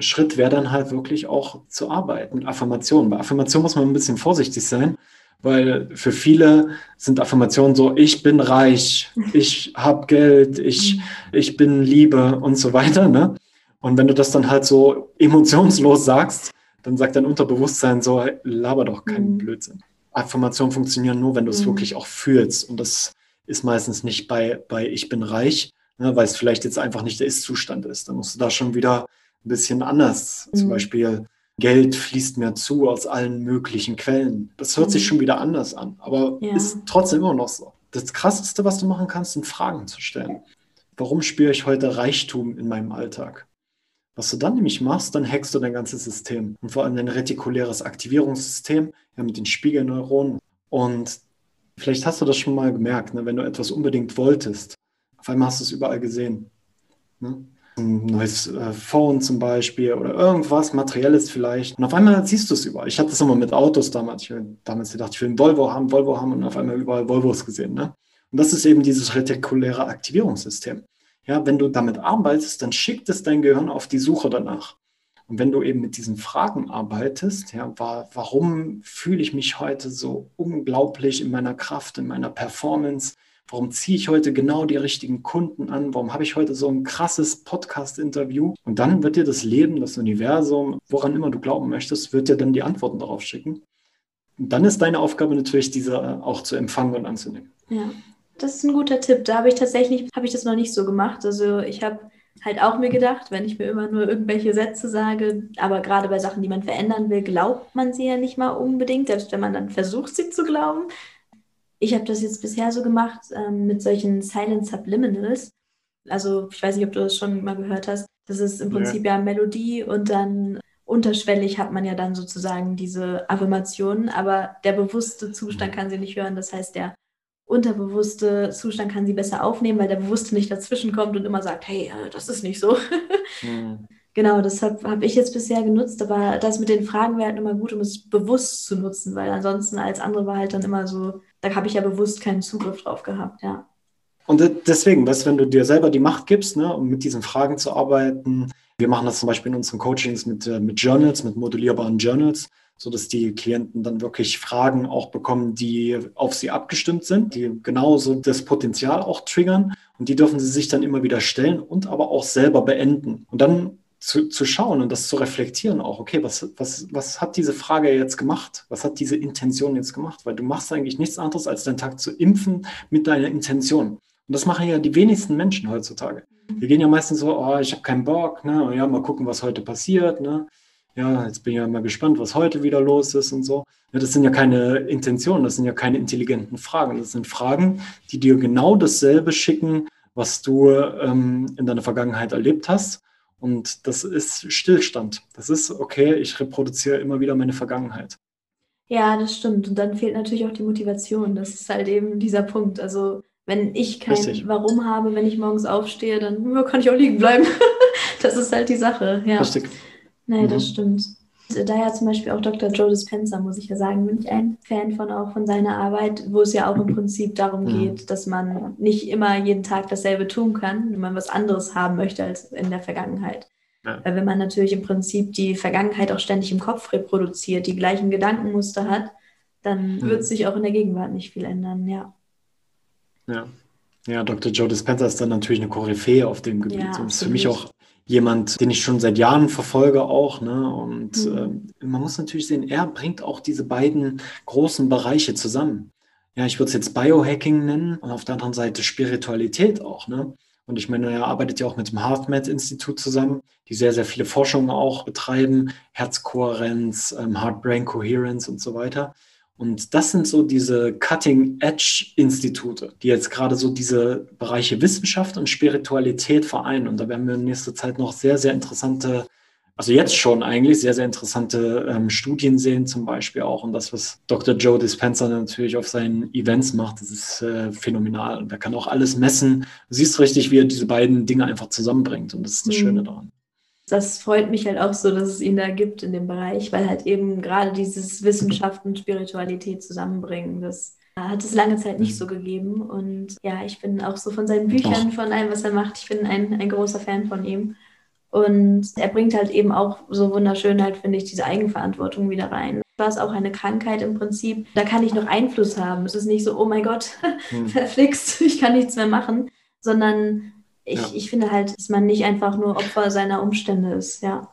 Schritt wäre dann halt wirklich auch zu arbeiten mit Affirmationen. Bei Affirmationen muss man ein bisschen vorsichtig sein, weil für viele sind Affirmationen so, ich bin reich, ich habe Geld, ich, mhm. ich bin Liebe und so weiter. Ne? Und wenn du das dann halt so emotionslos sagst, dann sagt dein Unterbewusstsein so, laber doch keinen mhm. Blödsinn. Affirmationen funktionieren nur, wenn du es mhm. wirklich auch fühlst. Und das ist meistens nicht bei, bei ich bin reich, ne, weil es vielleicht jetzt einfach nicht der Ist-Zustand ist. Dann musst du da schon wieder ein bisschen anders. Mhm. Zum Beispiel Geld fließt mir zu aus allen möglichen Quellen. Das hört mhm. sich schon wieder anders an, aber ja. ist trotzdem immer noch so. Das Krasseste, was du machen kannst, sind Fragen zu stellen. Warum spüre ich heute Reichtum in meinem Alltag? Was du dann nämlich machst, dann hackst du dein ganzes System und vor allem dein retikuläres Aktivierungssystem ja, mit den Spiegelneuronen. Und vielleicht hast du das schon mal gemerkt, ne, wenn du etwas unbedingt wolltest, auf einmal hast du es überall gesehen. Ne? Ein neues äh, Phone zum Beispiel oder irgendwas Materielles vielleicht. Und auf einmal siehst du es überall. Ich hatte das immer mit Autos damals. Ich damals gedacht, ich will einen Volvo haben, Volvo haben und auf einmal überall Volvos gesehen. Ne? Und das ist eben dieses retikuläre Aktivierungssystem. Ja, wenn du damit arbeitest, dann schickt es dein Gehirn auf die Suche danach. Und wenn du eben mit diesen Fragen arbeitest, ja, war, warum fühle ich mich heute so unglaublich in meiner Kraft, in meiner Performance? Warum ziehe ich heute genau die richtigen Kunden an? Warum habe ich heute so ein krasses Podcast-Interview? Und dann wird dir das Leben, das Universum, woran immer du glauben möchtest, wird dir dann die Antworten darauf schicken. Und dann ist deine Aufgabe natürlich, diese auch zu empfangen und anzunehmen. Ja, das ist ein guter Tipp. Da habe ich tatsächlich, habe ich das noch nicht so gemacht. Also ich habe halt auch mir gedacht, wenn ich mir immer nur irgendwelche Sätze sage, aber gerade bei Sachen, die man verändern will, glaubt man sie ja nicht mal unbedingt, selbst wenn man dann versucht, sie zu glauben ich habe das jetzt bisher so gemacht ähm, mit solchen Silent Subliminals. Also ich weiß nicht, ob du das schon mal gehört hast. Das ist im Prinzip ja, ja Melodie und dann unterschwellig hat man ja dann sozusagen diese Affirmationen, aber der bewusste Zustand kann sie nicht hören. Das heißt, der unterbewusste Zustand kann sie besser aufnehmen, weil der bewusste nicht dazwischen kommt und immer sagt, hey, äh, das ist nicht so. mhm. Genau, das habe hab ich jetzt bisher genutzt, aber das mit den Fragen wäre halt immer gut, um es bewusst zu nutzen, weil ansonsten als andere war halt dann immer so, da habe ich ja bewusst keinen Zugriff drauf gehabt, ja. Und deswegen, weißt, wenn du dir selber die Macht gibst, ne, um mit diesen Fragen zu arbeiten, wir machen das zum Beispiel in unseren Coachings mit, äh, mit Journals, mit modulierbaren Journals, sodass die Klienten dann wirklich Fragen auch bekommen, die auf sie abgestimmt sind, die genauso das Potenzial auch triggern und die dürfen sie sich dann immer wieder stellen und aber auch selber beenden. Und dann zu, zu schauen und das zu reflektieren auch, okay, was, was, was hat diese Frage jetzt gemacht? Was hat diese Intention jetzt gemacht? Weil du machst eigentlich nichts anderes, als deinen Tag zu impfen mit deiner Intention. Und das machen ja die wenigsten Menschen heutzutage. Wir gehen ja meistens so, oh, ich habe keinen Bock, ne? ja, mal gucken, was heute passiert, ne? Ja, jetzt bin ich ja mal gespannt, was heute wieder los ist und so. Ja, das sind ja keine Intentionen, das sind ja keine intelligenten Fragen. Das sind Fragen, die dir genau dasselbe schicken, was du ähm, in deiner Vergangenheit erlebt hast und das ist Stillstand. Das ist, okay, ich reproduziere immer wieder meine Vergangenheit. Ja, das stimmt. Und dann fehlt natürlich auch die Motivation. Das ist halt eben dieser Punkt. Also, wenn ich kein Richtig. Warum habe, wenn ich morgens aufstehe, dann kann ich auch liegen bleiben. das ist halt die Sache. Ja. Richtig. Nee, mhm. das stimmt. Daher zum Beispiel auch Dr. Joe Dispenza, muss ich ja sagen, bin ich ein Fan von auch von seiner Arbeit, wo es ja auch im Prinzip darum mhm. geht, dass man nicht immer jeden Tag dasselbe tun kann, wenn man was anderes haben möchte als in der Vergangenheit. Ja. Weil wenn man natürlich im Prinzip die Vergangenheit auch ständig im Kopf reproduziert, die gleichen Gedankenmuster hat, dann mhm. wird sich auch in der Gegenwart nicht viel ändern, ja. Ja. Ja, Dr. Joe Dispenza ist dann natürlich eine Koryphäe auf dem Gebiet. Ja, und ist für mich auch jemand, den ich schon seit Jahren verfolge auch. Ne? Und mhm. äh, man muss natürlich sehen, er bringt auch diese beiden großen Bereiche zusammen. Ja, ich würde es jetzt Biohacking nennen und auf der anderen Seite Spiritualität auch. Ne? Und ich meine, er arbeitet ja auch mit dem HeartMath-Institut zusammen, die sehr, sehr viele Forschungen auch betreiben, Herzkohärenz, ähm, Heart-Brain Coherence und so weiter. Und das sind so diese Cutting-Edge-Institute, die jetzt gerade so diese Bereiche Wissenschaft und Spiritualität vereinen. Und da werden wir in nächster Zeit noch sehr, sehr interessante, also jetzt schon eigentlich sehr, sehr interessante ähm, Studien sehen, zum Beispiel auch. Und das, was Dr. Joe Dispenza natürlich auf seinen Events macht, das ist äh, phänomenal. Und er kann auch alles messen. Du siehst richtig, wie er diese beiden Dinge einfach zusammenbringt. Und das ist das mhm. Schöne daran das freut mich halt auch so, dass es ihn da gibt in dem Bereich, weil halt eben gerade dieses Wissenschaft und Spiritualität zusammenbringen, das hat es lange Zeit nicht so gegeben. Und ja, ich bin auch so von seinen Büchern, von allem, was er macht, ich bin ein, ein großer Fan von ihm. Und er bringt halt eben auch so wunderschön halt, finde ich, diese Eigenverantwortung wieder rein. War es auch eine Krankheit im Prinzip, da kann ich noch Einfluss haben. Es ist nicht so, oh mein Gott, hm. verflixt, ich kann nichts mehr machen, sondern ich, ja. ich finde halt, dass man nicht einfach nur Opfer seiner Umstände ist, ja.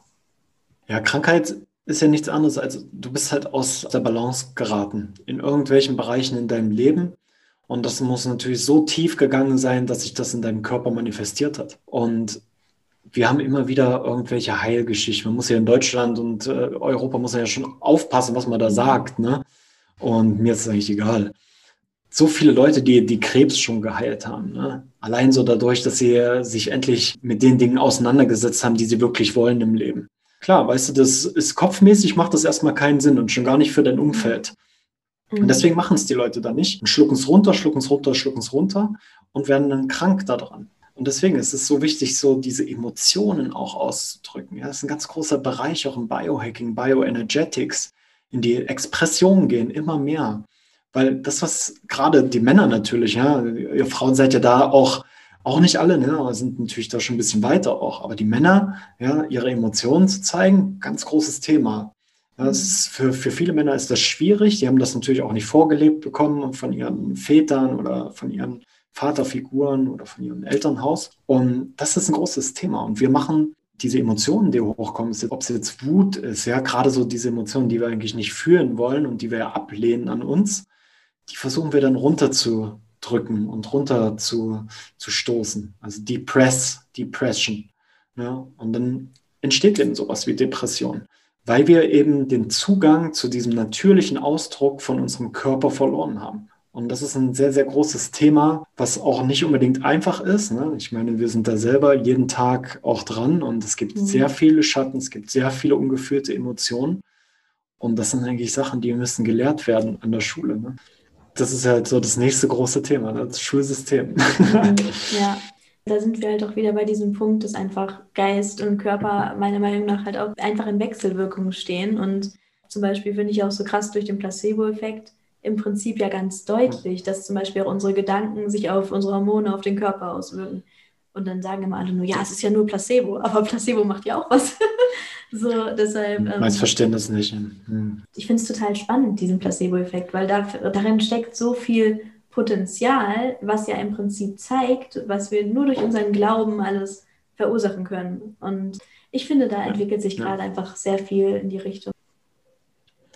Ja, Krankheit ist ja nichts anderes als du bist halt aus der Balance geraten in irgendwelchen Bereichen in deinem Leben. Und das muss natürlich so tief gegangen sein, dass sich das in deinem Körper manifestiert hat. Und wir haben immer wieder irgendwelche Heilgeschichten. Man muss ja in Deutschland und äh, Europa muss ja schon aufpassen, was man da sagt. Ne? Und mir ist es eigentlich egal so viele Leute, die, die Krebs schon geheilt haben. Ne? Allein so dadurch, dass sie sich endlich mit den Dingen auseinandergesetzt haben, die sie wirklich wollen im Leben. Klar, weißt du, das ist kopfmäßig, macht das erstmal keinen Sinn und schon gar nicht für dein Umfeld. Und mhm. deswegen machen es die Leute dann nicht und schlucken es runter, schlucken es runter, schlucken es runter und werden dann krank daran. Und deswegen ist es so wichtig, so diese Emotionen auch auszudrücken. Ja, das ist ein ganz großer Bereich auch im Biohacking, Bioenergetics, in die Expression gehen, immer mehr. Weil das, was gerade die Männer natürlich, ja, ihr Frauen seid ja da auch, auch nicht alle, ne, sind natürlich da schon ein bisschen weiter auch. Aber die Männer, ja, ihre Emotionen zu zeigen, ganz großes Thema. Ja, für, für viele Männer ist das schwierig. Die haben das natürlich auch nicht vorgelebt bekommen von ihren Vätern oder von ihren Vaterfiguren oder von ihrem Elternhaus. Und das ist ein großes Thema. Und wir machen diese Emotionen, die hochkommen, ob es jetzt Wut ist, ja, gerade so diese Emotionen, die wir eigentlich nicht führen wollen und die wir ablehnen an uns, die versuchen wir dann runterzudrücken und runter zu, zu stoßen. Also Depress, Depression. Ja, und dann entsteht eben sowas wie Depression, weil wir eben den Zugang zu diesem natürlichen Ausdruck von unserem Körper verloren haben. Und das ist ein sehr, sehr großes Thema, was auch nicht unbedingt einfach ist. Ne? Ich meine, wir sind da selber jeden Tag auch dran und es gibt mhm. sehr viele Schatten, es gibt sehr viele ungeführte Emotionen. Und das sind eigentlich Sachen, die müssen gelehrt werden an der Schule. Ne? Das ist halt so das nächste große Thema, das Schulsystem. ja, da sind wir halt auch wieder bei diesem Punkt, dass einfach Geist und Körper meiner Meinung nach halt auch einfach in Wechselwirkung stehen. Und zum Beispiel finde ich auch so krass durch den Placebo-Effekt im Prinzip ja ganz deutlich, dass zum Beispiel auch unsere Gedanken sich auf unsere Hormone, auf den Körper auswirken. Und dann sagen immer alle nur, ja, es ist ja nur Placebo, aber Placebo macht ja auch was. So, deshalb. Ähm, Meins verstehen das nicht. Hm. Ich finde es total spannend, diesen Placebo-Effekt, weil da, darin steckt so viel Potenzial, was ja im Prinzip zeigt, was wir nur durch unseren Glauben alles verursachen können. Und ich finde, da entwickelt sich ja. gerade einfach sehr viel in die Richtung.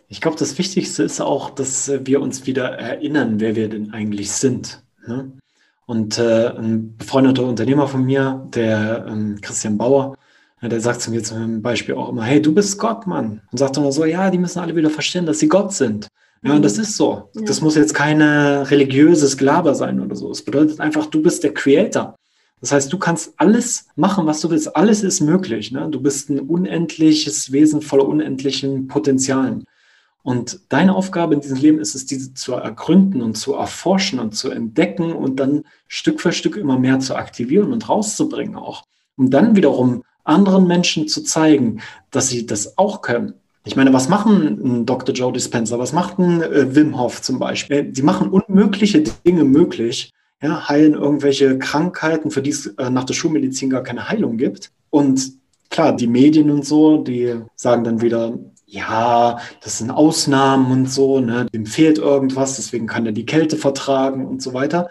Ich glaube, das Wichtigste ist auch, dass wir uns wieder erinnern, wer wir denn eigentlich sind. Ne? Und äh, ein befreundeter Unternehmer von mir, der ähm, Christian Bauer, ja, der sagt zu mir zum Beispiel auch immer, hey, du bist Gott, Mann. Und sagt immer so, ja, die müssen alle wieder verstehen, dass sie Gott sind. Ja, und das mhm. ist so. Ja. Das muss jetzt keine religiöses Gelaber sein oder so. Es bedeutet einfach, du bist der Creator. Das heißt, du kannst alles machen, was du willst. Alles ist möglich. Ne? Du bist ein unendliches Wesen voller unendlichen Potenzialen. Und deine Aufgabe in diesem Leben ist es, diese zu ergründen und zu erforschen und zu entdecken und dann Stück für Stück immer mehr zu aktivieren und rauszubringen auch. Um dann wiederum anderen Menschen zu zeigen, dass sie das auch können. Ich meine, was machen ein Dr. Joe Dispenza? Was macht ein äh, Wim Hof zum Beispiel? Die machen unmögliche Dinge möglich, ja, heilen irgendwelche Krankheiten, für die es äh, nach der Schulmedizin gar keine Heilung gibt. Und klar, die Medien und so, die sagen dann wieder, ja, das sind Ausnahmen und so, ne? dem fehlt irgendwas, deswegen kann er die Kälte vertragen und so weiter.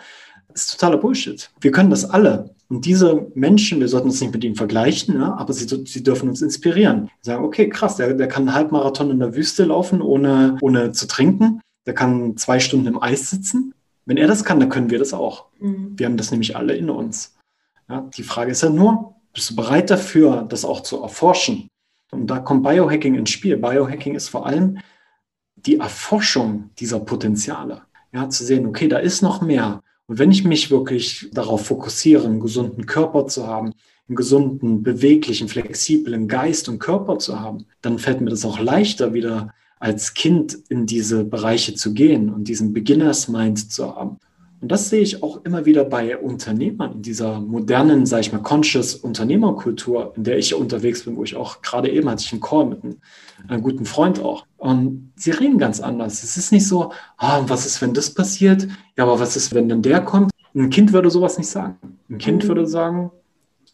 Das ist totaler Bullshit. Wir können das alle. Und diese Menschen, wir sollten uns nicht mit ihnen vergleichen, ne? aber sie, sie dürfen uns inspirieren. Sagen, okay, krass, der, der kann einen Halbmarathon in der Wüste laufen, ohne, ohne zu trinken. Der kann zwei Stunden im Eis sitzen. Wenn er das kann, dann können wir das auch. Mhm. Wir haben das nämlich alle in uns. Ja? Die Frage ist ja nur, bist du bereit dafür, das auch zu erforschen? Und da kommt Biohacking ins Spiel. Biohacking ist vor allem die Erforschung dieser Potenziale. Ja, zu sehen, okay, da ist noch mehr. Und wenn ich mich wirklich darauf fokussiere, einen gesunden Körper zu haben, einen gesunden, beweglichen, flexiblen Geist und Körper zu haben, dann fällt mir das auch leichter, wieder als Kind in diese Bereiche zu gehen und diesen Beginners Mind zu haben. Und das sehe ich auch immer wieder bei Unternehmern in dieser modernen, sage ich mal, conscious Unternehmerkultur, in der ich unterwegs bin, wo ich auch gerade eben hatte ich einen Call mit einem, einem guten Freund auch. Und sie reden ganz anders. Es ist nicht so, ah, was ist, wenn das passiert? Ja, aber was ist, wenn dann der kommt? Ein Kind würde sowas nicht sagen. Ein Kind mhm. würde sagen,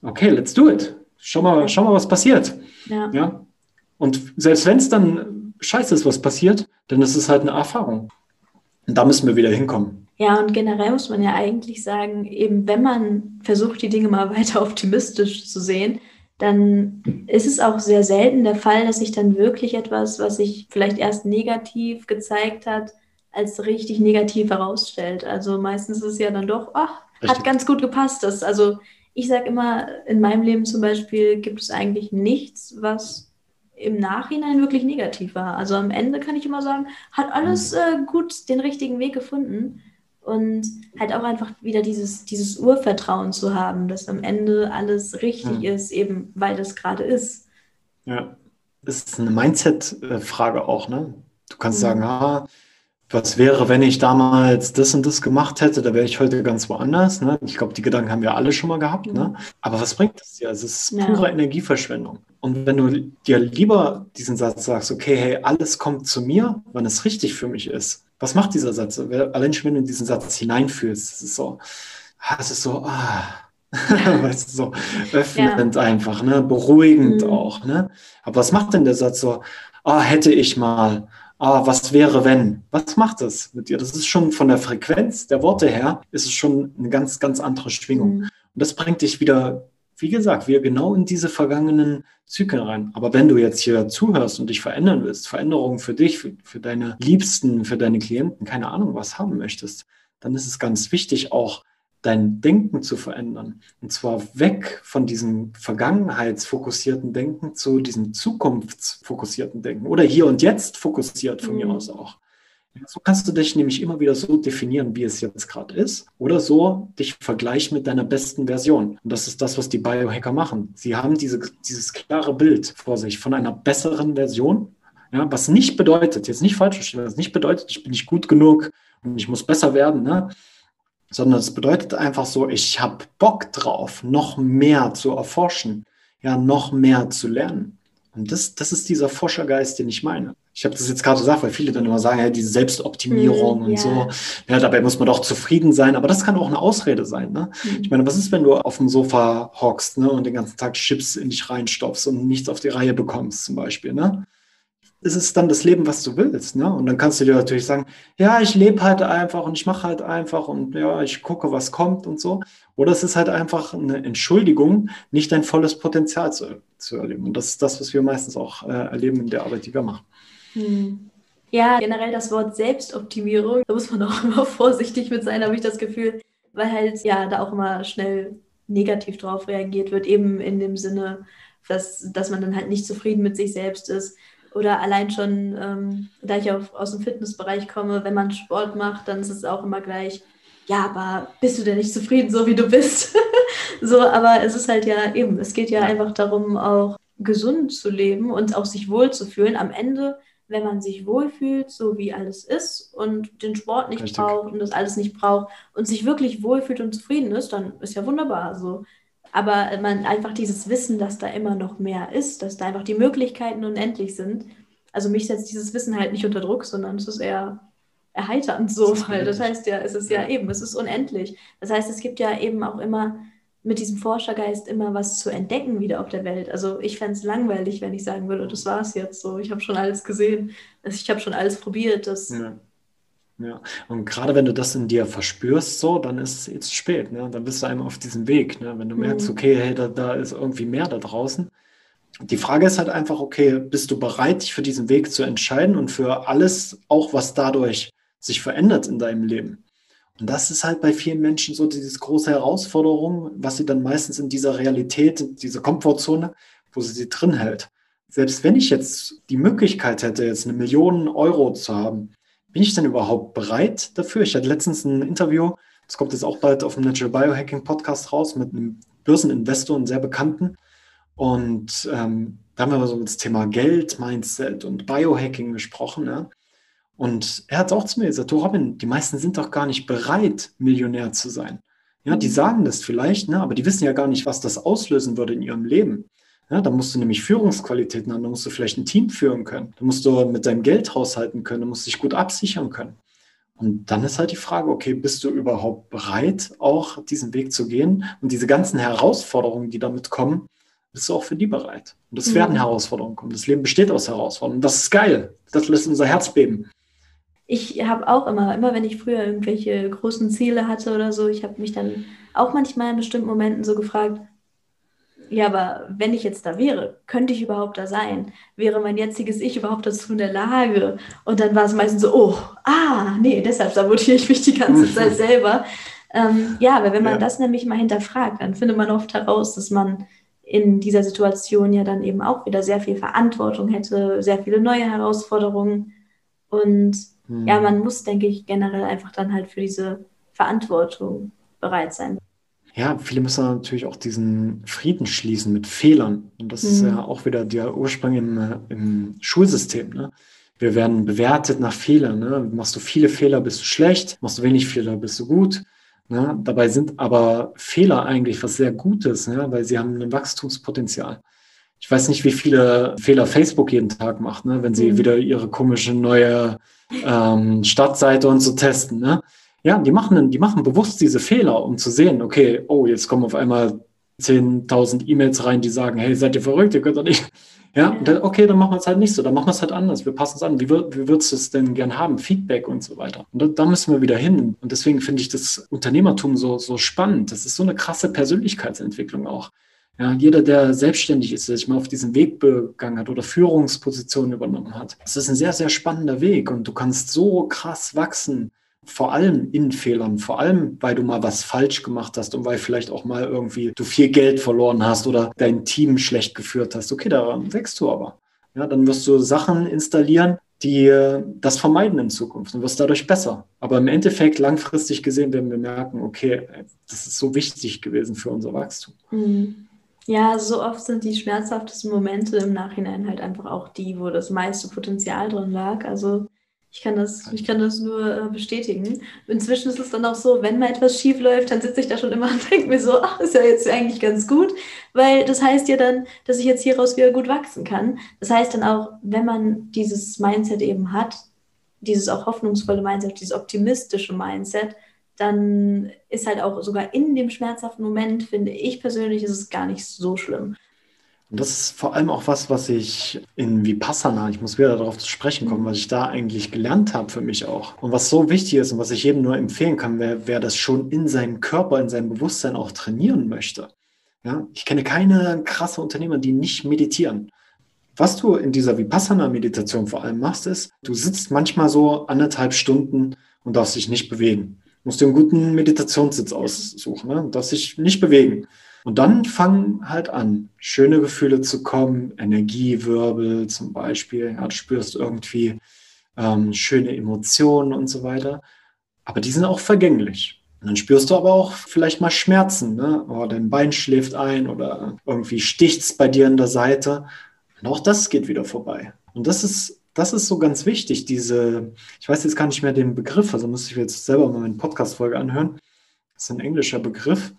okay, let's do it. Schau mal, schau mal, was passiert. Ja. ja? Und selbst wenn es dann scheiße ist, was passiert, dann ist es halt eine Erfahrung. Und da müssen wir wieder hinkommen. Ja, und generell muss man ja eigentlich sagen, eben wenn man versucht, die Dinge mal weiter optimistisch zu sehen, dann ist es auch sehr selten der Fall, dass sich dann wirklich etwas, was sich vielleicht erst negativ gezeigt hat, als richtig negativ herausstellt. Also meistens ist es ja dann doch, ach, hat ganz gut gepasst. Das, also ich sage immer, in meinem Leben zum Beispiel gibt es eigentlich nichts, was im Nachhinein wirklich negativ war. Also am Ende kann ich immer sagen, hat alles mhm. äh, gut den richtigen Weg gefunden und halt auch einfach wieder dieses, dieses Urvertrauen zu haben, dass am Ende alles richtig ja. ist, eben weil das gerade ist. Ja, das ist eine Mindset-Frage auch, ne? Du kannst mhm. sagen, ah, was wäre, wenn ich damals das und das gemacht hätte, da wäre ich heute ganz woanders. Ne? Ich glaube, die Gedanken haben wir alle schon mal gehabt. Ne? Mhm. Ne? Aber was bringt das dir? Es ist pure ja. Energieverschwendung. Und wenn du dir lieber diesen Satz sagst, okay, hey, alles kommt zu mir, wann es richtig für mich ist, was macht dieser Satz? Allein schon, wenn du in diesen Satz hineinfühlst, es ist so, ah, es ist so, ah, weißt du, so öffnend ja. einfach, ne? beruhigend mhm. auch. Ne? Aber was macht denn der Satz so, ah, hätte ich mal, ah, was wäre, wenn? Was macht das mit dir? Das ist schon von der Frequenz der Worte her, ist es schon eine ganz, ganz andere Schwingung. Mhm. Und das bringt dich wieder wie gesagt, wir genau in diese vergangenen Zyklen rein. Aber wenn du jetzt hier zuhörst und dich verändern willst, Veränderungen für dich, für, für deine Liebsten, für deine Klienten, keine Ahnung, was haben möchtest, dann ist es ganz wichtig, auch dein Denken zu verändern. Und zwar weg von diesem vergangenheitsfokussierten Denken zu diesem zukunftsfokussierten Denken oder hier und jetzt fokussiert von mhm. mir aus auch. So kannst du dich nämlich immer wieder so definieren, wie es jetzt gerade ist, oder so dich vergleichen mit deiner besten Version. Und das ist das, was die Biohacker machen. Sie haben diese, dieses klare Bild vor sich von einer besseren Version, ja, was nicht bedeutet, jetzt nicht falsch verstehen, was nicht bedeutet, ich bin nicht gut genug und ich muss besser werden, ne? sondern es bedeutet einfach so, ich habe Bock drauf, noch mehr zu erforschen, ja, noch mehr zu lernen. Und das, das ist dieser Forschergeist, den ich meine ich habe das jetzt gerade gesagt, weil viele dann immer sagen, ja, diese Selbstoptimierung mm, und yeah. so. Ja, dabei muss man doch zufrieden sein. Aber das kann auch eine Ausrede sein. Ne? Mm. Ich meine, was ist, wenn du auf dem Sofa hockst ne, und den ganzen Tag Chips in dich reinstopfst und nichts auf die Reihe bekommst, zum Beispiel? Ne? Ist es dann das Leben, was du willst? Ne? Und dann kannst du dir natürlich sagen, ja, ich lebe halt einfach und ich mache halt einfach und ja, ich gucke, was kommt und so. Oder es ist halt einfach eine Entschuldigung, nicht dein volles Potenzial zu, zu erleben. Und das ist das, was wir meistens auch äh, erleben in der Arbeit, die wir machen. Hm. Ja, generell das Wort Selbstoptimierung, da muss man auch immer vorsichtig mit sein, habe ich das Gefühl, weil halt ja da auch immer schnell negativ drauf reagiert wird, eben in dem Sinne, dass, dass man dann halt nicht zufrieden mit sich selbst ist. Oder allein schon, ähm, da ich auch aus dem Fitnessbereich komme, wenn man Sport macht, dann ist es auch immer gleich, ja, aber bist du denn nicht zufrieden, so wie du bist? so, aber es ist halt ja eben, es geht ja einfach darum, auch gesund zu leben und auch sich wohlzufühlen. Am Ende wenn man sich wohlfühlt, so wie alles ist und den Sport nicht Richtig. braucht und das alles nicht braucht und sich wirklich wohlfühlt und zufrieden ist, dann ist ja wunderbar so. Aber man einfach dieses Wissen, dass da immer noch mehr ist, dass da einfach die Möglichkeiten unendlich sind. Also mich setzt dieses Wissen halt nicht unter Druck, sondern es ist eher erheiternd so, weil das heißt ja, es ist ja eben, es ist unendlich. Das heißt, es gibt ja eben auch immer mit diesem Forschergeist immer was zu entdecken wieder auf der Welt. Also ich fände es langweilig, wenn ich sagen würde, das war es jetzt so, ich habe schon alles gesehen, also ich habe schon alles probiert. Das ja. ja. und gerade wenn du das in dir verspürst, so, dann ist es jetzt spät, ne? dann bist du einmal auf diesem Weg. Ne? Wenn du merkst, mhm. okay, hey, da, da ist irgendwie mehr da draußen. Die Frage ist halt einfach, okay, bist du bereit, dich für diesen Weg zu entscheiden und für alles, auch was dadurch sich verändert in deinem Leben? Und das ist halt bei vielen Menschen so diese große Herausforderung, was sie dann meistens in dieser Realität, diese Komfortzone, wo sie sie drin hält. Selbst wenn ich jetzt die Möglichkeit hätte, jetzt eine Million Euro zu haben, bin ich denn überhaupt bereit dafür? Ich hatte letztens ein Interview, das kommt jetzt auch bald auf dem Natural Biohacking Podcast raus, mit einem Börseninvestor, einem sehr bekannten. Und ähm, da haben wir so das Thema Geld, Mindset und Biohacking gesprochen. Ja? Und er hat auch zu mir gesagt, du Robin, die meisten sind doch gar nicht bereit, Millionär zu sein. Ja, die mhm. sagen das vielleicht, ne, aber die wissen ja gar nicht, was das auslösen würde in ihrem Leben. Ja, da musst du nämlich Führungsqualitäten haben, da musst du vielleicht ein Team führen können, da musst du mit deinem Geld haushalten können, da musst du dich gut absichern können. Und dann ist halt die Frage, okay, bist du überhaupt bereit, auch diesen Weg zu gehen? Und diese ganzen Herausforderungen, die damit kommen, bist du auch für die bereit? Und es mhm. werden Herausforderungen kommen. Das Leben besteht aus Herausforderungen. Das ist geil. Das lässt unser Herz beben ich habe auch immer, immer wenn ich früher irgendwelche großen Ziele hatte oder so, ich habe mich dann auch manchmal in bestimmten Momenten so gefragt, ja, aber wenn ich jetzt da wäre, könnte ich überhaupt da sein? Wäre mein jetziges Ich überhaupt dazu in der Lage? Und dann war es meistens so, oh, ah, nee, deshalb sabotiere ich mich die ganze Zeit selber. Ähm, ja, aber wenn man ja. das nämlich mal hinterfragt, dann findet man oft heraus, dass man in dieser Situation ja dann eben auch wieder sehr viel Verantwortung hätte, sehr viele neue Herausforderungen. Und hm. Ja, man muss, denke ich, generell einfach dann halt für diese Verantwortung bereit sein. Ja, viele müssen natürlich auch diesen Frieden schließen mit Fehlern. Und das mhm. ist hm. ja auch wieder der Ursprung im, äh, im Schulsystem. Ne? Wir werden bewertet nach Fehlern. Ne? Machst du viele Fehler, bist du schlecht. Machst du wenig Fehler, bist du gut. Ne? Dabei sind aber Fehler eigentlich was sehr Gutes, ne? weil sie haben ein Wachstumspotenzial. Ich weiß nicht, wie viele Fehler Facebook jeden Tag macht, ne? wenn sie mhm. wieder ihre komische neue ähm, Stadtseite und so testen. Ne? Ja, die machen, die machen bewusst diese Fehler, um zu sehen, okay, oh, jetzt kommen auf einmal 10.000 E-Mails rein, die sagen, hey, seid ihr verrückt, ihr könnt doch nicht. Ja, dann, okay, dann machen wir es halt nicht so, dann machen wir es halt anders, wir passen es an. Wie, wie würdest du es denn gern haben? Feedback und so weiter. Und da, da müssen wir wieder hin. Und deswegen finde ich das Unternehmertum so, so spannend. Das ist so eine krasse Persönlichkeitsentwicklung auch. Ja, jeder, der selbstständig ist, der sich mal auf diesen Weg begangen hat oder Führungspositionen übernommen hat, das ist ein sehr, sehr spannender Weg und du kannst so krass wachsen, vor allem in Fehlern, vor allem, weil du mal was falsch gemacht hast und weil vielleicht auch mal irgendwie du viel Geld verloren hast oder dein Team schlecht geführt hast. Okay, daran wächst du aber. Ja, dann wirst du Sachen installieren, die das vermeiden in Zukunft und wirst dadurch besser. Aber im Endeffekt, langfristig gesehen, werden wir merken, okay, das ist so wichtig gewesen für unser Wachstum. Mhm. Ja, so oft sind die schmerzhaftesten Momente im Nachhinein halt einfach auch die, wo das meiste Potenzial drin lag. Also ich kann das, ich kann das nur äh, bestätigen. Inzwischen ist es dann auch so, wenn mal etwas schief läuft, dann sitze ich da schon immer und denke mir so, ach, ist ja jetzt eigentlich ganz gut, weil das heißt ja dann, dass ich jetzt hieraus wieder gut wachsen kann. Das heißt dann auch, wenn man dieses Mindset eben hat, dieses auch hoffnungsvolle Mindset, dieses optimistische Mindset, dann ist halt auch sogar in dem schmerzhaften Moment, finde ich persönlich, ist es gar nicht so schlimm. Und das ist vor allem auch was, was ich in Vipassana, ich muss wieder darauf zu sprechen kommen, was ich da eigentlich gelernt habe für mich auch. Und was so wichtig ist und was ich jedem nur empfehlen kann, wer, wer das schon in seinem Körper, in seinem Bewusstsein auch trainieren möchte. Ja, ich kenne keine krasse Unternehmer, die nicht meditieren. Was du in dieser Vipassana-Meditation vor allem machst, ist, du sitzt manchmal so anderthalb Stunden und darfst dich nicht bewegen musst dir einen guten Meditationssitz aussuchen, ne? darfst dich nicht bewegen. Und dann fangen halt an, schöne Gefühle zu kommen, Energiewirbel zum Beispiel. Ja, du spürst irgendwie ähm, schöne Emotionen und so weiter. Aber die sind auch vergänglich. Und dann spürst du aber auch vielleicht mal Schmerzen. Ne? Oh, dein Bein schläft ein oder irgendwie sticht es bei dir in der Seite. Und auch das geht wieder vorbei. Und das ist das ist so ganz wichtig, diese, ich weiß jetzt gar nicht mehr den Begriff, also muss ich jetzt selber mal meine Podcast-Folge anhören. Das ist ein englischer Begriff.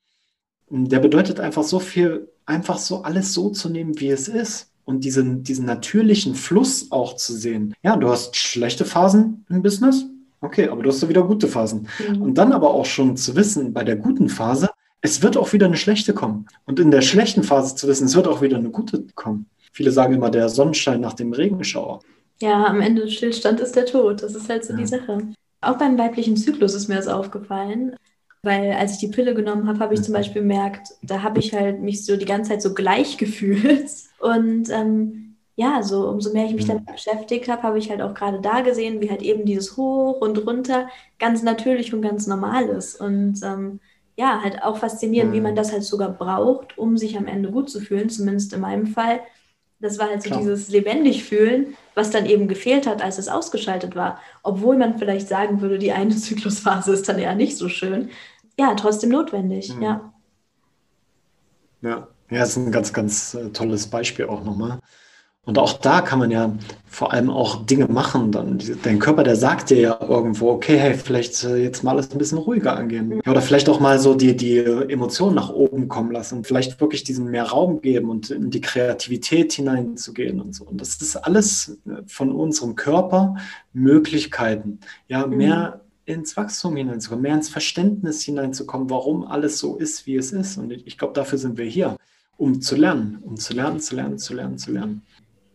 Der bedeutet einfach so viel, einfach so alles so zu nehmen, wie es ist. Und diesen, diesen natürlichen Fluss auch zu sehen. Ja, du hast schlechte Phasen im Business. Okay, aber du hast ja wieder gute Phasen. Mhm. Und dann aber auch schon zu wissen, bei der guten Phase, es wird auch wieder eine schlechte kommen. Und in der schlechten Phase zu wissen, es wird auch wieder eine gute kommen. Viele sagen immer, der Sonnenschein nach dem Regenschauer. Ja, am Ende Stillstand ist der Tod. Das ist halt so ja. die Sache. Auch beim weiblichen Zyklus ist mir das aufgefallen. Weil als ich die Pille genommen habe, habe ich zum mhm. Beispiel gemerkt, da habe ich halt mich so die ganze Zeit so gleich gefühlt. Und ähm, ja, so umso mehr ich mich mhm. damit beschäftigt habe, habe ich halt auch gerade da gesehen, wie halt eben dieses Hoch und runter ganz natürlich und ganz normal ist. Und ähm, ja, halt auch faszinierend, wie man mhm. das halt sogar braucht, um sich am Ende gut zu fühlen, zumindest in meinem Fall. Das war halt so Klar. dieses lebendig fühlen, was dann eben gefehlt hat, als es ausgeschaltet war. Obwohl man vielleicht sagen würde, die eine Zyklusphase ist dann eher nicht so schön. Ja, trotzdem notwendig, mhm. ja. Ja, ja, ist ein ganz, ganz äh, tolles Beispiel auch nochmal. Und auch da kann man ja vor allem auch Dinge machen. Dann dein Körper, der sagt dir ja irgendwo, okay, hey, vielleicht äh, jetzt mal alles ein bisschen ruhiger angehen. Ja, oder vielleicht auch mal so die, die Emotionen nach oben kommen lassen und vielleicht wirklich diesen mehr Raum geben und in die Kreativität hineinzugehen und so. Und das ist alles äh, von unserem Körper Möglichkeiten. Ja, mhm. mehr ins Wachstum hineinzukommen, mehr ins Verständnis hineinzukommen, warum alles so ist, wie es ist. Und ich glaube, dafür sind wir hier, um zu lernen, um zu lernen, zu lernen, zu lernen, zu lernen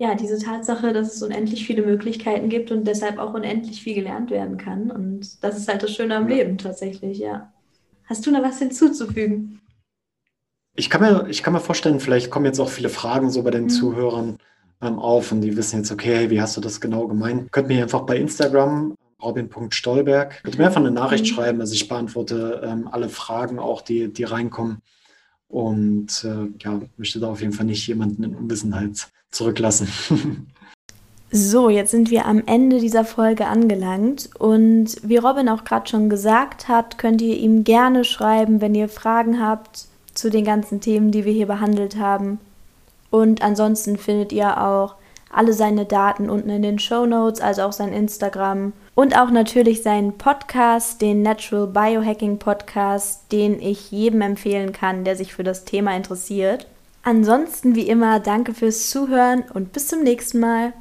ja, diese Tatsache, dass es unendlich viele Möglichkeiten gibt und deshalb auch unendlich viel gelernt werden kann. Und das ist halt das Schöne am Leben tatsächlich, ja. Hast du noch was hinzuzufügen? Ich kann mir, ich kann mir vorstellen, vielleicht kommen jetzt auch viele Fragen so bei den mhm. Zuhörern ähm, auf und die wissen jetzt, okay, hey, wie hast du das genau gemeint? Könnt mir einfach bei Instagram robin.stolberg, könnt mir einfach eine Nachricht mhm. schreiben. Also ich beantworte ähm, alle Fragen auch, die, die reinkommen. Und äh, ja, möchte da auf jeden Fall nicht jemanden in Unwissenheit zurücklassen. So, jetzt sind wir am Ende dieser Folge angelangt und wie Robin auch gerade schon gesagt hat, könnt ihr ihm gerne schreiben, wenn ihr Fragen habt zu den ganzen Themen, die wir hier behandelt haben. Und ansonsten findet ihr auch alle seine Daten unten in den Show Notes, also auch sein Instagram und auch natürlich seinen Podcast, den Natural Biohacking Podcast, den ich jedem empfehlen kann, der sich für das Thema interessiert. Ansonsten wie immer danke fürs Zuhören und bis zum nächsten Mal.